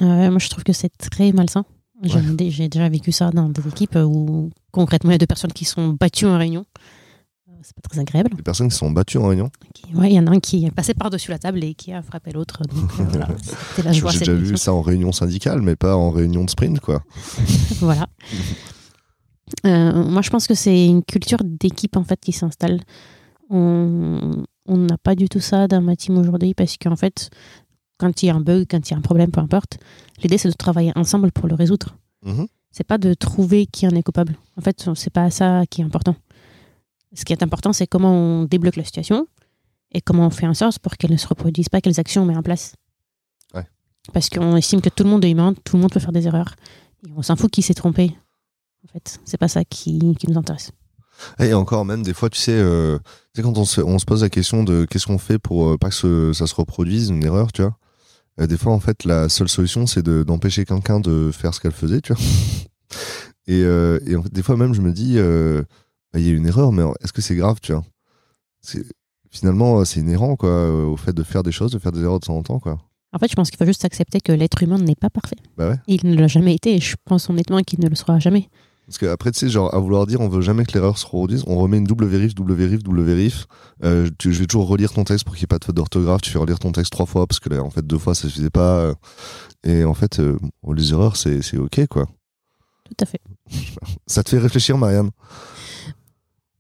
B: Euh, moi, je trouve que c'est très malsain. J'ai dé- j'ai déjà vécu ça dans des équipes où concrètement il y a deux personnes qui sont battues en réunion. Euh, C'est pas très agréable.
C: Les personnes qui sont battues en réunion?
B: Ouais, il y en a un qui est passé par-dessus la table et qui a frappé l'autre. (laughs) Euh, voilà, la.
C: J'ai déjà vu ça en réunion syndicale, mais pas en réunion de sprint, quoi. (laughs)
B: voilà. Euh, moi, je pense que c'est une culture d'équipe en fait qui s'installe. On on n'a pas du tout ça dans ma team aujourd'hui parce qu'en fait, quand il y a un bug, quand il y a un problème, peu importe, l'idée c'est de travailler ensemble pour le résoudre.
C: Mhm.
B: C'est pas de trouver qui en est coupable. En fait, c'est pas ça qui est important. Ce qui est important, c'est comment on débloque la situation et comment on fait en sorte pour qu'elle ne se reproduise pas, quelles actions on met en place.
C: Ouais.
B: Parce qu'on estime que tout le monde est humain, tout le monde peut faire des erreurs. Et on s'en fout qui s'est trompé. En fait, c'est pas ça qui, qui nous intéresse.
C: Et encore, même des fois, tu sais, euh, tu sais quand on se, on se pose la question de qu'est-ce qu'on fait pour euh, pas que ce- ça se reproduise, une erreur, tu vois. euh, des fois, en fait, la seule solution, c'est de- d'empêcher quelqu'un de faire ce qu'elle faisait, tu vois. (laughs) Et, et en fait, des fois même, je me dis, bah, il y a une erreur, mais est-ce que c'est grave, tu vois? Finalement, c'est inhérent, quoi, au fait de faire des choses, de faire des erreurs de temps en temps, quoi.
B: En fait, je pense qu'il faut juste accepter que l'être humain n'est pas parfait.
C: Bah ouais.
B: Il ne l'a jamais été et je pense honnêtement qu'il ne le sera jamais.
C: Parce qu'après, tu sais, genre, à vouloir dire, on veut jamais que l'erreur se reproduise, on remet une double vérif, double vérif, double vérif. Euh, tu- je vais toujours relire ton texte pour qu'il n'y ait pas de faute d'orthographe. Tu fais relire ton texte trois fois parce que là, en fait, deux fois, ça suffisait pas. euh. Et en fait, euh, les erreurs, c'est c'est ok, quoi.
B: Tout à fait. (laughs)
C: Ça te fait réfléchir, Marianne?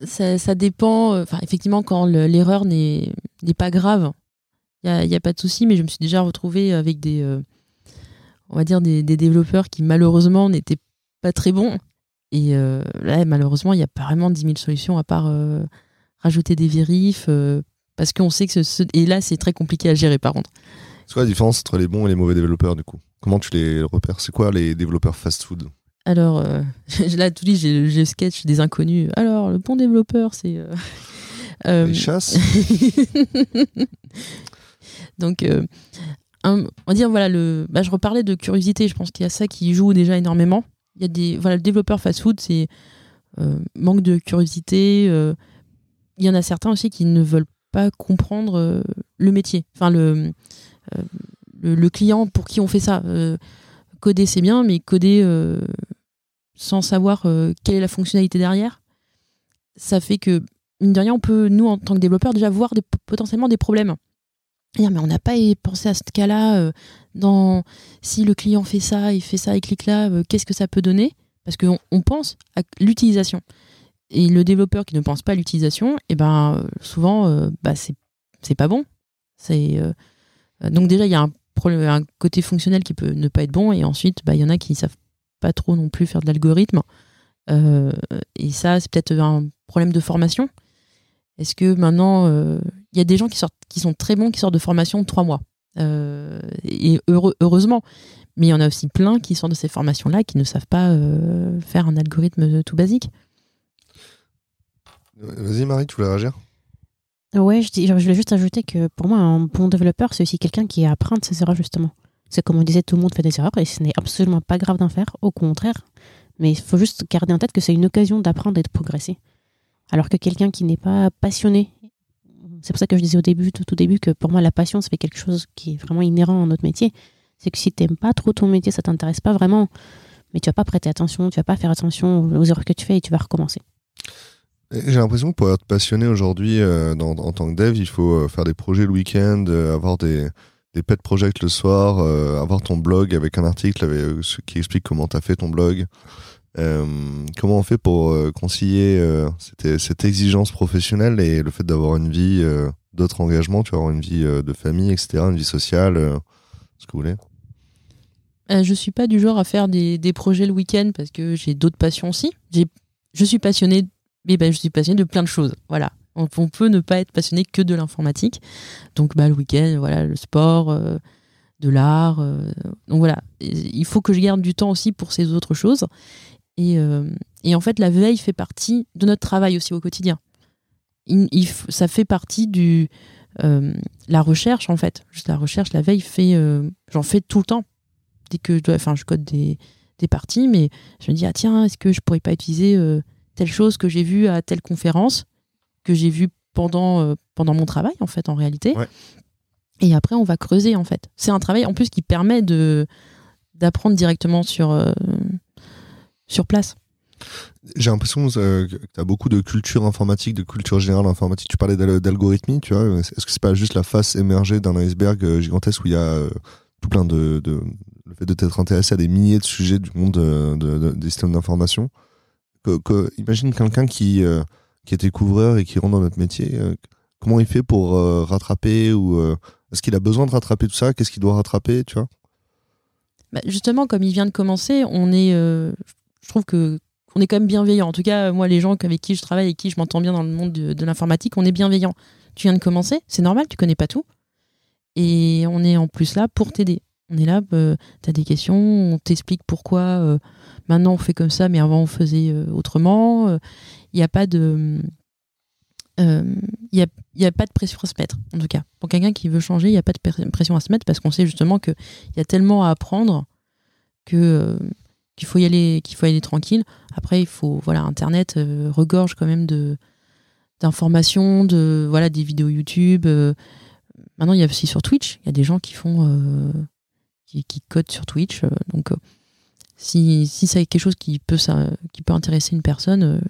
A: Ça, ça dépend. Enfin, effectivement, quand le- l'erreur n'est n'est pas grave, il n'y a, y a pas de souci. Mais je me suis déjà retrouvée avec des, euh, on va dire, des, des développeurs qui malheureusement n'étaient pas très bons. Et euh, là, malheureusement, il n'y a pas vraiment 10 000 solutions à part euh, rajouter des vérifs. euh, parce qu'on sait que ce, ce- Et là, c'est très compliqué à gérer, par contre.
C: C'est quoi la différence entre les bons et les mauvais développeurs, du coup? Comment tu les repères? C'est quoi les développeurs fast-food?
A: Alors, euh, (laughs) là, tout dit, j'ai j'ai le sketch des inconnus. Alors, le bon développeur, c'est.
C: Les chasses? (laughs)
A: Donc, un- on va dire, voilà, le, bah, je reparlais de curiosité. Je pense qu'il y a ça qui joue déjà énormément. Il y a des, voilà, le développeur fast-food, c'est euh, manque de curiosité. euh, il y en a certains aussi qui ne veulent pas comprendre euh, le métier. Enfin, le, le, le client pour qui on fait ça. Coder, c'est bien, mais coder sans savoir quelle est la fonctionnalité derrière, ça fait que, mine de rien, on peut, nous, en tant que développeurs, déjà voir des, potentiellement des problèmes. Mais on n'a pas pensé à ce cas-là. euh, dans si le client fait ça, il fait ça, il clique là, euh, qu'est-ce que ça peut donner? Parce qu'on on pense à l'utilisation. Et le développeur qui ne pense pas à l'utilisation, et ben euh, souvent, euh, bah, c'est pas bon. Donc déjà il y a un côté fonctionnel qui peut ne pas être bon, et ensuite bah, il y en a qui savent pas trop non plus faire de l'algorithme. Et ça, c'est peut-être un problème de formation. Est-ce que maintenant, il y a des gens qui, sortent, qui sont très bons, qui sortent de formation de trois mois Euh, Et heureux- heureusement. Mais il y en a aussi plein qui sortent de ces formations-là qui ne savent pas euh, faire un algorithme tout basique.
C: Vas-y, Marie, tu voulais réagir?
B: Ouais, je, dis, je voulais juste ajouter que pour moi, un bon développeur, c'est aussi quelqu'un qui apprend de ses erreurs, justement. C'est comme on disait, tout le monde fait des erreurs et ce n'est absolument pas grave d'en faire, au contraire. Mais il faut juste garder en tête que c'est une occasion d'apprendre et de progresser. Alors que quelqu'un qui n'est pas passionné, c'est pour ça que je disais au début, tout au début, que pour moi, la passion, fait quelque chose qui est vraiment inhérent à notre métier. C'est que si tu n'aimes pas trop ton métier, ça t'intéresse pas vraiment, mais tu vas pas prêter attention, tu vas pas faire attention aux erreurs que tu fais et tu vas recommencer.
C: J'ai l'impression que pour être passionné aujourd'hui euh, en tant que dev, il faut euh, faire des projets le week-end, euh, avoir des, pet projects le soir, avoir ton blog avec un article qui explique comment tu as fait ton blog. Euh, comment on fait pour euh, concilier euh, cette, exigence professionnelle et le fait d'avoir une vie, d'autres engagements, tu avoir une vie de famille, etc., une vie sociale, ce que vous voulez?
A: Euh, je suis pas du genre à faire des, projets le week-end parce que j'ai d'autres passions aussi. Je suis passionnée, mais ben, je suis passionnée de plein de choses. Voilà. On, on peut ne pas être passionné que de l'informatique. Donc bah, le week-end, voilà, le sport, de l'art. donc voilà. Il faut que je garde du temps aussi pour ces autres choses. Et, euh, et en fait, la veille fait partie de notre travail aussi au quotidien. Il- il f- ça fait partie du euh, la recherche en fait. Juste la recherche, la veille fait, euh, j'en fais tout le temps dès que je dois, enfin, je code des, des parties, mais je me dis, ah tiens, est-ce que je pourrais pas utiliser telle chose que j'ai vue à telle conférence, que j'ai vue pendant, pendant mon travail, en fait, en réalité.
C: Ouais.
A: Et après, on va creuser, en fait. C'est un travail, en plus, qui permet de d'apprendre directement sur, sur place.
C: J'ai l'impression euh, que tu as beaucoup de culture informatique, de culture générale informatique. Tu parlais d'al- d'algorithmie, tu vois. Est-ce que c'est pas juste la face émergée d'un iceberg euh, gigantesque où il y a euh, tout plein de, de- Le fait de t'être intéressé à des milliers de sujets du monde de- de- des systèmes d'information. Que, que- imagine quelqu'un qui, euh, qui était couvreur et qui rentre dans notre métier. euh, comment il fait pour euh, rattraper ou euh, Est-ce qu'il a besoin de rattraper tout ça? Qu'est-ce qu'il doit rattraper, tu vois?
A: Bah, justement, comme il vient de commencer, on est, euh, je trouve que on est quand même bienveillant. En tout cas, moi, les gens avec qui je travaille et qui je m'entends bien dans le monde de, l'informatique, on est bienveillant. Tu viens de commencer, c'est normal, tu connais pas tout, et on est en plus là pour t'aider. On est là, tu as des questions, on t'explique pourquoi euh, maintenant on fait comme ça, mais avant on faisait euh, autrement. Il n'y a pas de, il y a, a pas de pression à se mettre, en tout cas. Pour quelqu'un qui veut changer, il n'y a pas de pression à se mettre parce qu'on sait justement qu'il y a tellement à apprendre que euh, qu'il faut y aller, qu'il faut y aller tranquille. Après, il faut, voilà, Internet euh, regorge quand même de d'informations, de voilà, des vidéos YouTube. euh. maintenant, il y a aussi sur Twitch, il y a des gens qui font, euh, qui, qui codent sur Twitch. donc, si si c'est quelque chose qui peut ça, qui peut intéresser une personne,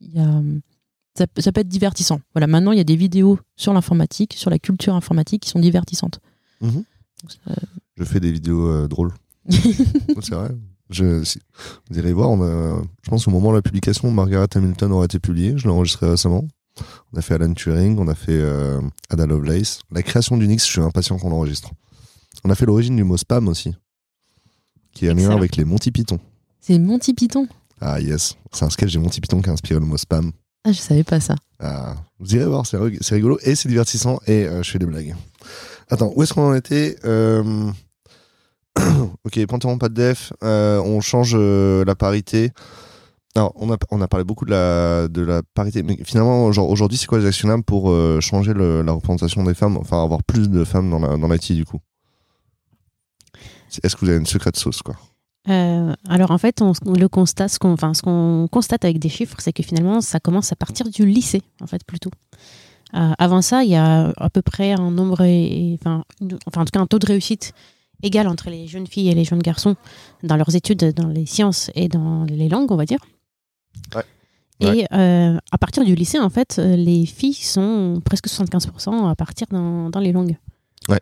A: il y a ça, peut- ça peut être divertissant. Voilà, maintenant il y a des vidéos sur l'informatique, sur la culture informatique qui sont divertissantes.
C: Mhm.
A: Donc,
C: Je fais des vidéos drôles. (laughs) c'est vrai. Je, si- vous irez voir, on a, je pense au moment de la publication, Margaret Hamilton aura été publiée. Je l'ai enregistré récemment. On a fait Alan Turing, on a fait euh, Ada Lovelace. La création d'Unix, je suis impatient qu'on l'enregistre. On a fait l'origine du mot spam aussi, qui est un lien avec les Monty Python.
A: C'est Monty Python.
C: Ah yes, c'est un sketch des Monty Python qui a inspiré le mot spam.
A: Ah, je savais pas ça.
C: Ah, vous irez voir, c'est rigolo et c'est divertissant et euh, je fais des blagues. Attends, où est-ce qu'on en était Euh, (coughs) Ok, Panthéon, pas de def. Euh, on change euh, la parité. Alors, on a, on a parlé beaucoup de la, de la parité, mais finalement, aujourd'hui, c'est quoi les actionnables pour euh, changer la représentation des femmes, enfin avoir plus de femmes dans la- dans l'IT du coup? Est-ce que vous avez une secrète sauce quoi?
B: Alors en fait, on, le constate, ce qu'on, enfin, constate avec des chiffres, c'est que finalement, ça commence à partir du lycée, en fait, plutôt. Avant ça, il y a à peu près un nombre, et- enfin, enfin, en tout cas, un taux de réussite égal entre les jeunes filles et les jeunes garçons dans leurs études, dans les sciences et dans les langues, on va dire.
C: Ouais.
B: Et euh, à partir du lycée, en fait, euh, les filles sont presque 75% à partir dans, dans les langues.
C: Ouais.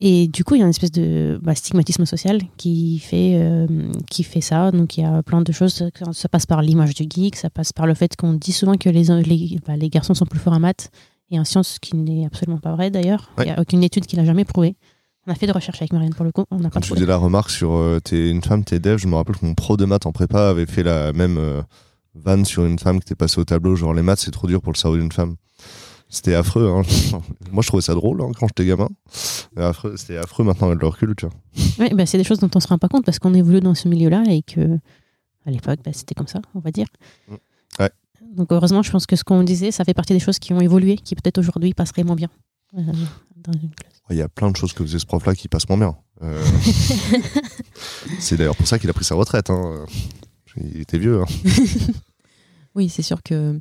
B: Et du coup, il y a une espèce de bah, stigmatisme social qui fait, euh, qui fait ça. Donc, il y a plein de choses. Ça passe par l'image du geek, ça passe par le fait qu'on dit souvent que les, les, bah, les garçons sont plus forts en maths et en sciences, ce qui n'est absolument pas vrai d'ailleurs. Il
C: Ouais.
B: n'y a aucune étude qui l'a jamais prouvé. On a fait des recherches avec Marianne pour le coup, on pas
C: tu faisais la remarque sur euh, t'es une femme, t'es dev, je me rappelle que mon pro de maths en prépa avait fait la même euh, vanne sur une femme qui était passée au tableau, genre les maths c'est trop dur pour le cerveau d'une femme. C'était affreux. Hein. (laughs) Moi je trouvais ça drôle hein, quand j'étais gamin. Affreux- C'était affreux maintenant avec le recul, tu vois.
B: Ouais, bah, c'est des choses dont on se rend pas compte parce qu'on évolue dans ce milieu-là et que à l'époque, bah, c'était comme ça, on va dire.
C: Ouais.
B: Donc heureusement, je pense que ce qu'on disait, ça fait partie des choses qui ont évolué, qui peut-être aujourd'hui passeraient moins bien euh, dans une classe.
C: Il y a plein de choses que faisait ce prof-là qui passent moins bien. Euh, (laughs) c'est d'ailleurs pour ça qu'il a pris sa retraite. Hein. Il était vieux. Hein. (laughs)
A: Oui, c'est sûr que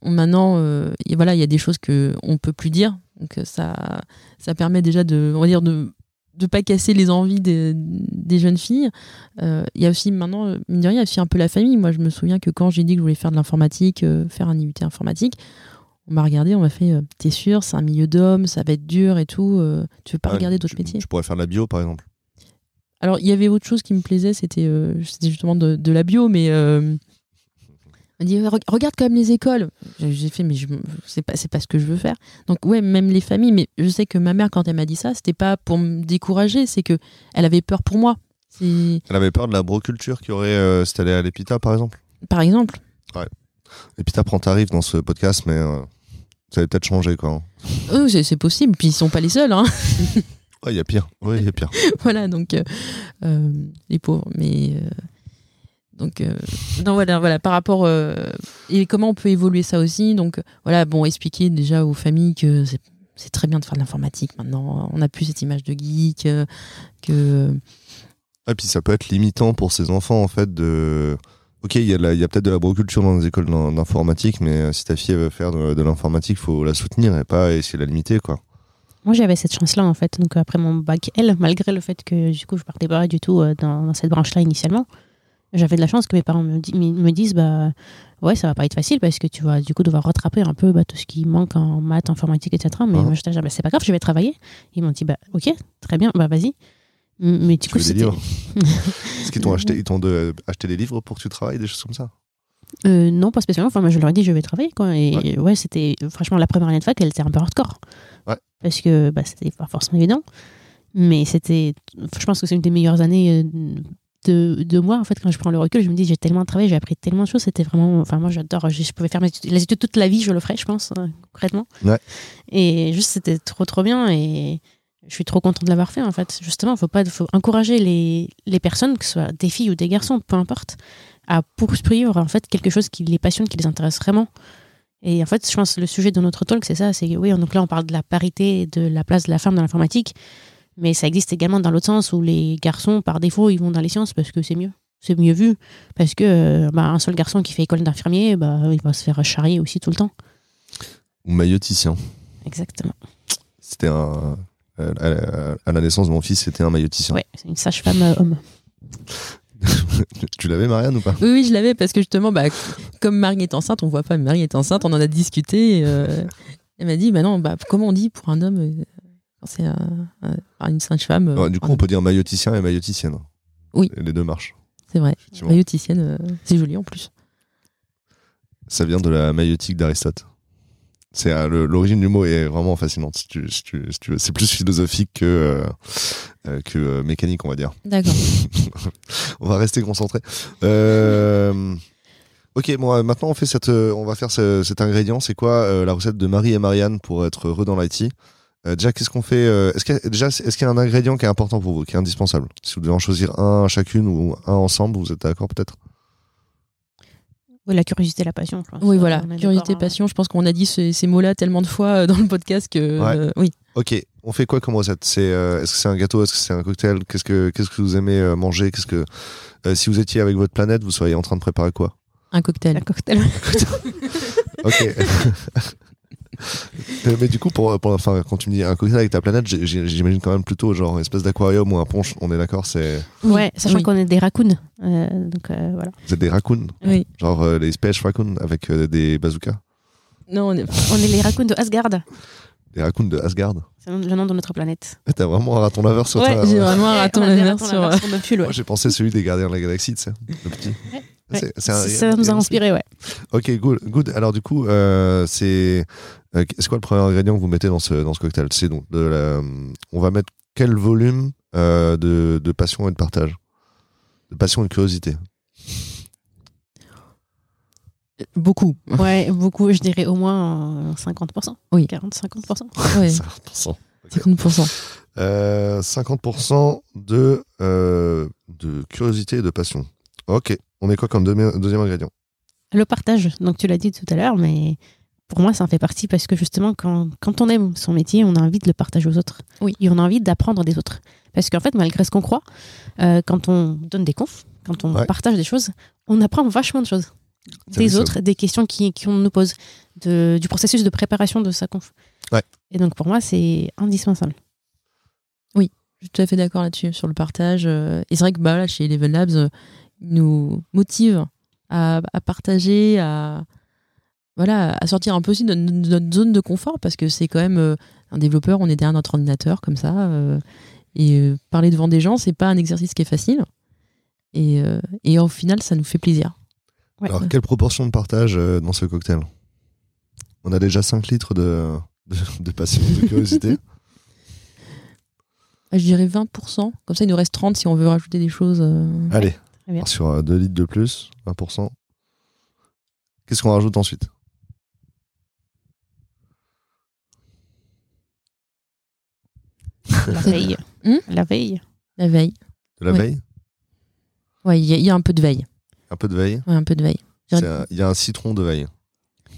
A: on- maintenant, euh, voilà, il y a des choses que on peut plus dire. Donc euh, ça, ça permet déjà de, on va dire de de pas casser les envies des, des jeunes filles. Euh, Il y a aussi maintenant, euh, mine de rien, il y a aussi un peu la famille. Moi, je me souviens que quand j'ai dit que je voulais faire de l'informatique, euh, faire un IUT informatique, on m'a regardé, on m'a fait, euh, t'es sûr, c'est un milieu d'hommes, ça va être dur et tout. euh, tu veux pas
C: Ouais,
A: regarder d'autres métiers
C: Tu pourrais faire de la bio par exemple.
A: Alors, il y avait autre chose qui me plaisait, c'était euh, justement de, de la bio, mais euh, on m'a dit Re- regarde quand même les écoles. J'ai fait, mais je c'est pas pas ce que je veux faire. Donc ouais, même les familles, mais je sais que ma mère quand elle m'a dit ça, c'était pas pour me décourager, c'est que elle avait peur pour moi.
C: Elle avait peur de la broculture qui aurait euh, si t'allais à l'EPITA par exemple.
A: par exemple.
C: L'EPITA prend tarif dans ce podcast, mais euh, ça avait peut-être changé quoi.
A: Eux, c'est c'est possible. Puis ils sont pas les seuls. Hein. (laughs)
C: Ouais, il y a pire. Oui, il y a pire. (laughs)
A: voilà, donc euh, euh, les pauvres. Mais euh, donc euh, non, voilà, voilà, par rapport euh, et comment on peut évoluer ça aussi. Donc euh, voilà, bon, expliquer déjà aux familles que c'est c'est très bien de faire de l'informatique maintenant. On n'a plus cette image de geek euh, que
C: Et puis ça peut être limitant pour ces enfants en fait de. Ok, il y a, peut-être de la broculture dans les écoles d'in- d'informatique, mais euh, si ta fille veut faire de, de l'informatique, faut la soutenir et pas essayer de la limiter quoi.
B: Moi, j'avais cette chance-là, en fait. Donc, après mon bac L, malgré le fait que, du coup, je partais pas du tout euh, dans, dans cette branche-là initialement, j'avais de la chance que mes parents me, di- me me disent, bah, ouais, ça va pas être facile parce que tu vas, du coup, devoir rattraper un peu bah, tout ce qui manque en maths, informatique, etc. Mais
C: Mhm.
B: moi, là, bah, c'est pas grave, je vais travailler. Ils m'ont dit, bah, ok, très bien, bah, vas-y. Mais du
C: Tu
B: coup,
C: veux des livres (laughs) Est-ce qu'ils t'ont acheté, ils t'ont de- acheté des livres pour que tu travailles, des choses comme ça
B: Euh, non, pas spécialement. Enfin, moi, je leur ai dit, je vais travailler, quoi. Et ouais, c'était franchement la première année de fac, elle était un peu hardcore.
C: Ouais.
B: Parce que bah, c'était pas forcément évident. Mais c'était, je pense que c'est une des meilleures années euh, de, de moi. En fait, quand je prends le recul, je me dis, j'ai tellement travaillé, j'ai appris tellement de choses. C'était vraiment, enfin, moi, j'adore. Je, je pouvais faire mes études- les études toute la vie, je le ferais, je pense, euh, concrètement.
C: Ouais.
B: Et juste, c'était trop, trop bien. Et je suis trop contente de l'avoir fait, en fait. Justement, faut pas, faut encourager les, les personnes, que ce soit des filles ou des garçons, peu importe, à poursuivre en fait quelque chose qui les passionne, qui les intéresse vraiment. Et en fait, je pense que le sujet de notre talk, c'est ça. C'est que oui, donc là, on parle de la parité et de la place de la femme dans l'informatique. Mais ça existe également dans l'autre sens où les garçons, par défaut, ils vont dans les sciences parce que c'est mieux. c'est mieux vu parce que euh, bah, un seul garçon qui fait école d'infirmier, bah, il va se faire charrier aussi tout le temps.
C: Ou mailloticien.
B: Exactement.
C: C'était un. Euh, À la naissance de mon fils, c'était un mailloticien.
B: Ouais, c'est une sage-femme euh, homme. (laughs)
C: tu l'avais, Marianne, ou pas?
A: Oui, oui, je l'avais parce que justement, bah, comme Marie est enceinte, on voit pas, mais Marie est enceinte, on en a discuté. et, euh, elle m'a dit, bah non, bah, comment on dit pour un homme c'est un- un- une sage-femme
C: Ouais, Du coup, on peut dire mailloticien et mailloticienne.
A: Oui.
C: Les deux marchent.
A: C'est vrai. Mailloticienne, c'est joli en plus.
C: Ça vient de la maillotique d'Aristote. C'est euh, l'origine du mot est vraiment fascinante. Si tu, si tu- si tu veux. C'est plus philosophique que euh, euh, que euh, mécanique, on va dire.
A: D'accord. (laughs)
C: on va rester concentré. Euh, ok, bon, maintenant on fait cette, on va faire ce- cet ingrédient. C'est quoi la recette de Marie et Marianne pour être heureux dans l'IT Déjà, qu'est-ce qu'on fait Est-ce qu'il y qu'il y a un ingrédient qui est important pour vous, qui est indispensable? Si vous devez en choisir un chacune ou un ensemble, vous êtes d'accord peut-être?
B: Oui, la curiosité, la passion. je pense.
A: Oui, voilà.
B: On est
A: Curiosité,
B: hein.
A: passion. Je pense qu'on a dit ces, ces mots-là tellement de fois euh, dans le podcast que.
C: Ouais.
A: euh, oui.
C: Ok, on fait quoi comme recette? C'est euh, est-ce que c'est un gâteau? Est-ce que c'est un cocktail? Qu'est-ce que qu'est-ce que vous aimez euh, manger? Qu'est-ce que euh, si vous étiez avec votre planète, vous seriez en train de préparer quoi?
A: Un cocktail.
B: La cocktail. (laughs)
C: Ok. Mais du coup, pour, pour- enfin, quand tu me dis un cocktail avec ta planète, j'imagine quand même plutôt genre une espèce d'aquarium ou un punch. On est d'accord, c'est
B: Ouais, sachant
A: oui.
B: qu'on est des raccoons. Euh, donc euh, voilà.
C: vous êtes des raccoons,
A: Oui.
C: genre euh, les space raccoons avec euh, des bazookas,
A: Non, on est. (laughs)
B: On est les raccoons de Asgard.
C: les raccoons de Asgard.
B: C'est le nom de notre planète.
C: Ah, T'as vraiment un raton laveur sur
A: Ouais,
C: ta.
A: j'ai vraiment un raton laveur sur.
B: sur.
C: Moi, j'ai pensé celui des gardiens de la galaxie, tu sais, le petit.
B: Ouais.
C: C'est- c'est un-
B: Ça nous a inspiré, ouais.
C: Ok, good. good. Alors du coup, euh, c'est euh, c'est quoi le premier ingrédient que vous mettez dans ce dans ce cocktail? C'est donc de la. On va mettre quel volume euh, de, de passion et de partage, de passion et de curiosité?
A: Beaucoup. (laughs)
B: Ouais, beaucoup, je dirais au moins euh, 50%.
A: Oui.
B: 40-50%.
A: Ouais.
C: 50%.
A: 50%.
C: Euh, 50% de euh, de curiosité et de passion. Ok. On est quoi comme deuxième, deuxième ingrédient?
B: Le partage, donc tu l'as dit tout à l'heure, mais pour moi, ça en fait partie parce que justement, quand, quand on aime son métier, on a envie de le partager aux autres.
A: Oui.
B: Et on a envie d'apprendre des autres. Parce qu'en fait, malgré ce qu'on croit, euh, quand on donne des confs, quand on
C: Ouais.
B: partage des choses, on apprend vachement de choses. Des
C: ça
B: autres, des questions qui, qui nous pose, de, du processus de préparation de sa conf.
C: Ouais.
B: Et donc pour moi, c'est indispensable.
A: Je suis tout à fait d'accord là-dessus, sur le partage. euh, Et c'est vrai que bah, là, chez Eleven Labs, euh, nous motive à, à partager, à, voilà, à sortir un peu aussi de notre, de notre zone de confort, parce que c'est quand même euh, un développeur, on est derrière notre ordinateur comme ça. euh, et euh, parler devant des gens, c'est pas un exercice qui est facile. Et, euh, et au final, ça nous fait plaisir.
B: Ouais.
C: Alors, quelle proportion de partage euh, dans ce cocktail? On a déjà 5 litres de, de, de passion, de curiosité. (laughs) (laughs)
A: Ah, Je dirais 20%. Comme ça, il nous reste 30 si on veut rajouter des choses. euh.
C: Allez,
B: bien.
C: sur 2 litres de plus, 20%. Qu'est-ce qu'on rajoute ensuite?
B: La veille. (laughs)
A: Hmm?
B: La veille.
A: La veille.
C: De la
A: Ouais.
C: veille?
A: Ouais, il y, a- il y a un peu de veille.
C: Un peu de veille?
A: Ouais, un peu de veille.
C: Il y a un citron de veille.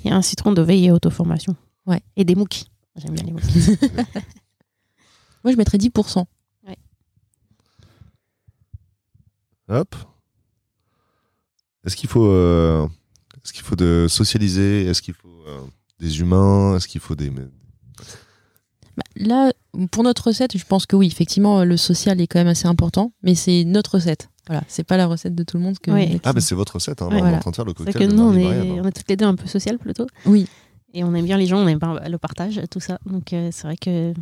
B: Il y a un citron de veille et auto-formation.
A: Ouais.
B: Et des mookies. J'aime bien les mookies. (laughs) (laughs)
A: Moi, je mettrais 10%.
C: Hop. Est-ce qu'il faut, euh, est-ce qu'il faut de socialiser? Est-ce qu'il faut euh, des humains? Est-ce qu'il faut des
A: Bah, là, pour notre recette, je pense que oui, effectivement, le social est quand même assez important, mais c'est notre recette. Voilà, c'est pas la recette de tout le monde que.
B: Ouais.
C: Ah, mais c'est votre recette. Hein,
B: Ouais.
C: on est
A: Voilà.
C: en train de faire le cocktail.
B: que
C: de
B: nous, on est,
C: hein.
B: on est toutes les deux un peu sociales plutôt.
A: Oui.
B: Et on aime bien les gens, on aime bien le partage, tout ça. Donc euh, c'est vrai que.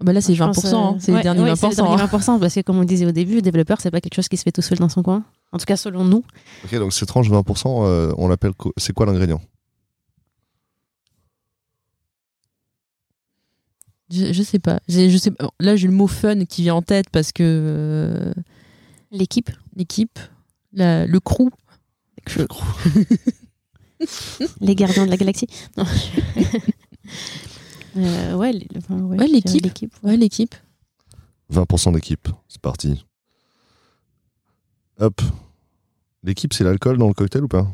A: Bah là, c'est
B: je
A: 20%,
B: pense,
A: hein,
B: euh,
A: c'est
B: ouais,
A: le dernier
B: ouais,
A: 20%.
B: c'est le dernier
A: hein.
B: 20%, parce que comme on le disait au début, développeur, c'est pas quelque chose qui se fait tout seul dans son coin. En tout cas, selon nous.
C: Ok, donc cette tranche de 20%, euh, on l'appelle. co- C'est quoi l'ingrédient?
A: Je, je sais pas. J'ai- Je sais pas. Là, j'ai le mot fun qui vient en tête parce que euh,
B: L'équipe.
A: l'équipe, la- le crew.
C: Je crois. (laughs)
B: Les gardiens de la galaxie. Non. (laughs) Euh, ouais, enfin, ouais,
A: l'équipe.
B: l'équipe.
A: Ouais, l'équipe.
C: 20% d'équipe. C'est parti. Hop. L'équipe, c'est l'alcool dans le cocktail ou pas?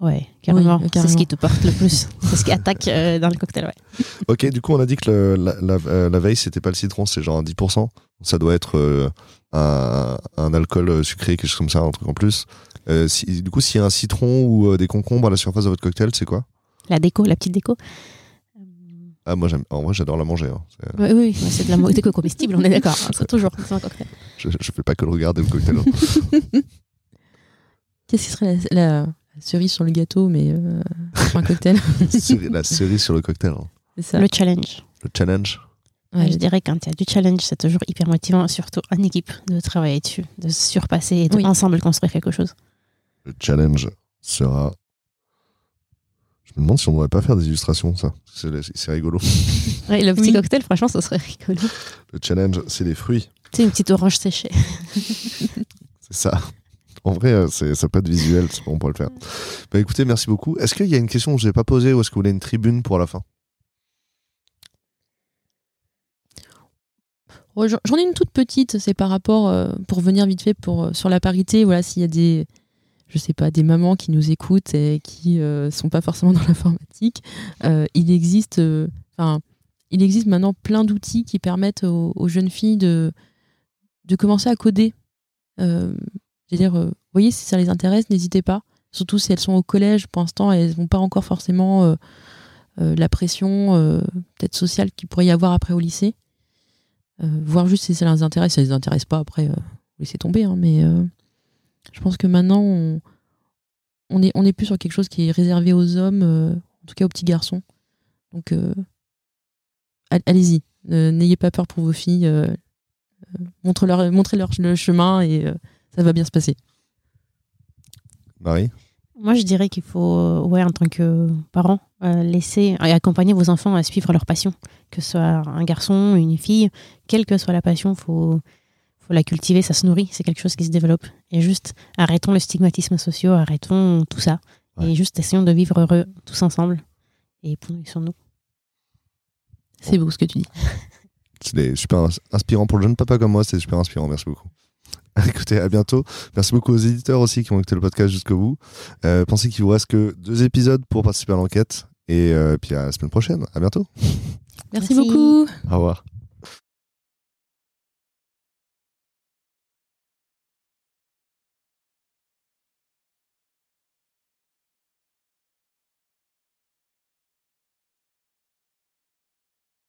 B: Ouais, carrément.
A: Oui,
B: c'est ce qui te porte le plus. (laughs) c'est ce qui attaque euh, dans le cocktail, ouais.
C: Ok, du coup, on a dit que le- la, la, euh, la veille, c'était pas le citron, c'est genre 10%. Ça doit être euh, un, un alcool euh, sucré, quelque chose comme ça, un truc en plus. Euh, si, du coup, s'il y a un citron ou euh, des concombres à la surface de votre cocktail, c'est quoi?
B: La déco, la petite déco. Euh,
C: Ah, moi, j'aime, en vrai, j'adore la manger. hein. C'est-
B: Ouais, oui, oui, c'est de la mo- déco comestible, on est d'accord. hein, c'est toujours un cocktail.
C: Je, je fais pas que le regarder le cocktail. hein. (laughs)
A: Qu'est-ce qui serait la, la cerise sur le gâteau, mais euh, un cocktail? (laughs)
C: La cerise sur le cocktail. hein.
A: C'est ça.
B: Le challenge.
C: Le challenge?
A: Ouais,
B: je dirais quand il y a du challenge, c'est toujours hyper motivant, surtout en équipe, de travailler dessus, de se surpasser et de
A: Oui.
B: ensemble construire quelque chose.
C: Le challenge sera. Je me demande si on devrait pas faire des illustrations, ça. C'est, c'est rigolo. (laughs)
B: Ouais, le petit
A: Oui.
B: cocktail, franchement, ce serait rigolo.
C: Le challenge, c'est les fruits.
B: Sais, une petite orange séchée. (laughs)
C: C'est ça. En vrai, euh, c'est, ça peut être visuel, c'est on pourrait le faire. Bah écoutez, merci beaucoup. Est-ce qu'il y a une question que je n'ai pas posée ou est-ce que vous voulez une tribune pour la fin?
A: J'en j'en ai une toute petite, c'est par rapport, euh, pour venir vite fait pour, euh, sur la parité, voilà, s'il y a des, je sais pas, des mamans qui nous écoutent et qui euh, sont pas forcément dans (laughs) l'informatique, euh, il existe, euh, enfin, il existe maintenant plein d'outils qui permettent aux, jeunes filles de, de commencer à coder. Je veux dire, euh, vous voyez, si ça les intéresse, n'hésitez pas. Surtout si elles sont au collège, pour l'instant, elles n'ont pas encore forcément la pression peut-être sociale qu'il pourrait y avoir après au lycée. Voir juste si ça les intéresse. Si ça les intéresse pas, après, laissez tomber. hein, mais je pense que maintenant, on, on, est, on est plus sur quelque chose qui est réservé aux hommes, euh, en tout cas aux petits garçons. Donc, euh, all- allez-y. Euh, N'ayez pas peur pour vos filles. euh, euh, montrez-leur montrez-leur le chemin et euh, ça va bien se passer.
C: Marie?
B: Moi, je dirais qu'il faut, ouais, en tant que parent, euh, laisser et accompagner vos enfants à suivre leur passion. Que ce soit un garçon, une fille, quelle que soit la passion, faut, faut la cultiver, ça se nourrit, c'est quelque chose qui se développe. Et juste, arrêtons le stigmatisme social, arrêtons tout ça.
C: Ouais.
B: Et juste essayons de vivre heureux tous ensemble. Et sur nous.
A: C'est beau ce que tu dis. (laughs)
C: C'est super ins- inspirant pour le jeune papa comme moi, c'est super inspirant. Merci beaucoup. (laughs) Écoutez, à bientôt. Merci beaucoup aux éditeurs aussi qui ont écouté le podcast jusqu'au bout. Euh, pensez qu'il vous reste que deux épisodes pour participer à l'enquête. Et euh, puis à la semaine prochaine. À bientôt.
A: Merci
B: Merci.
A: beaucoup.
C: Au revoir.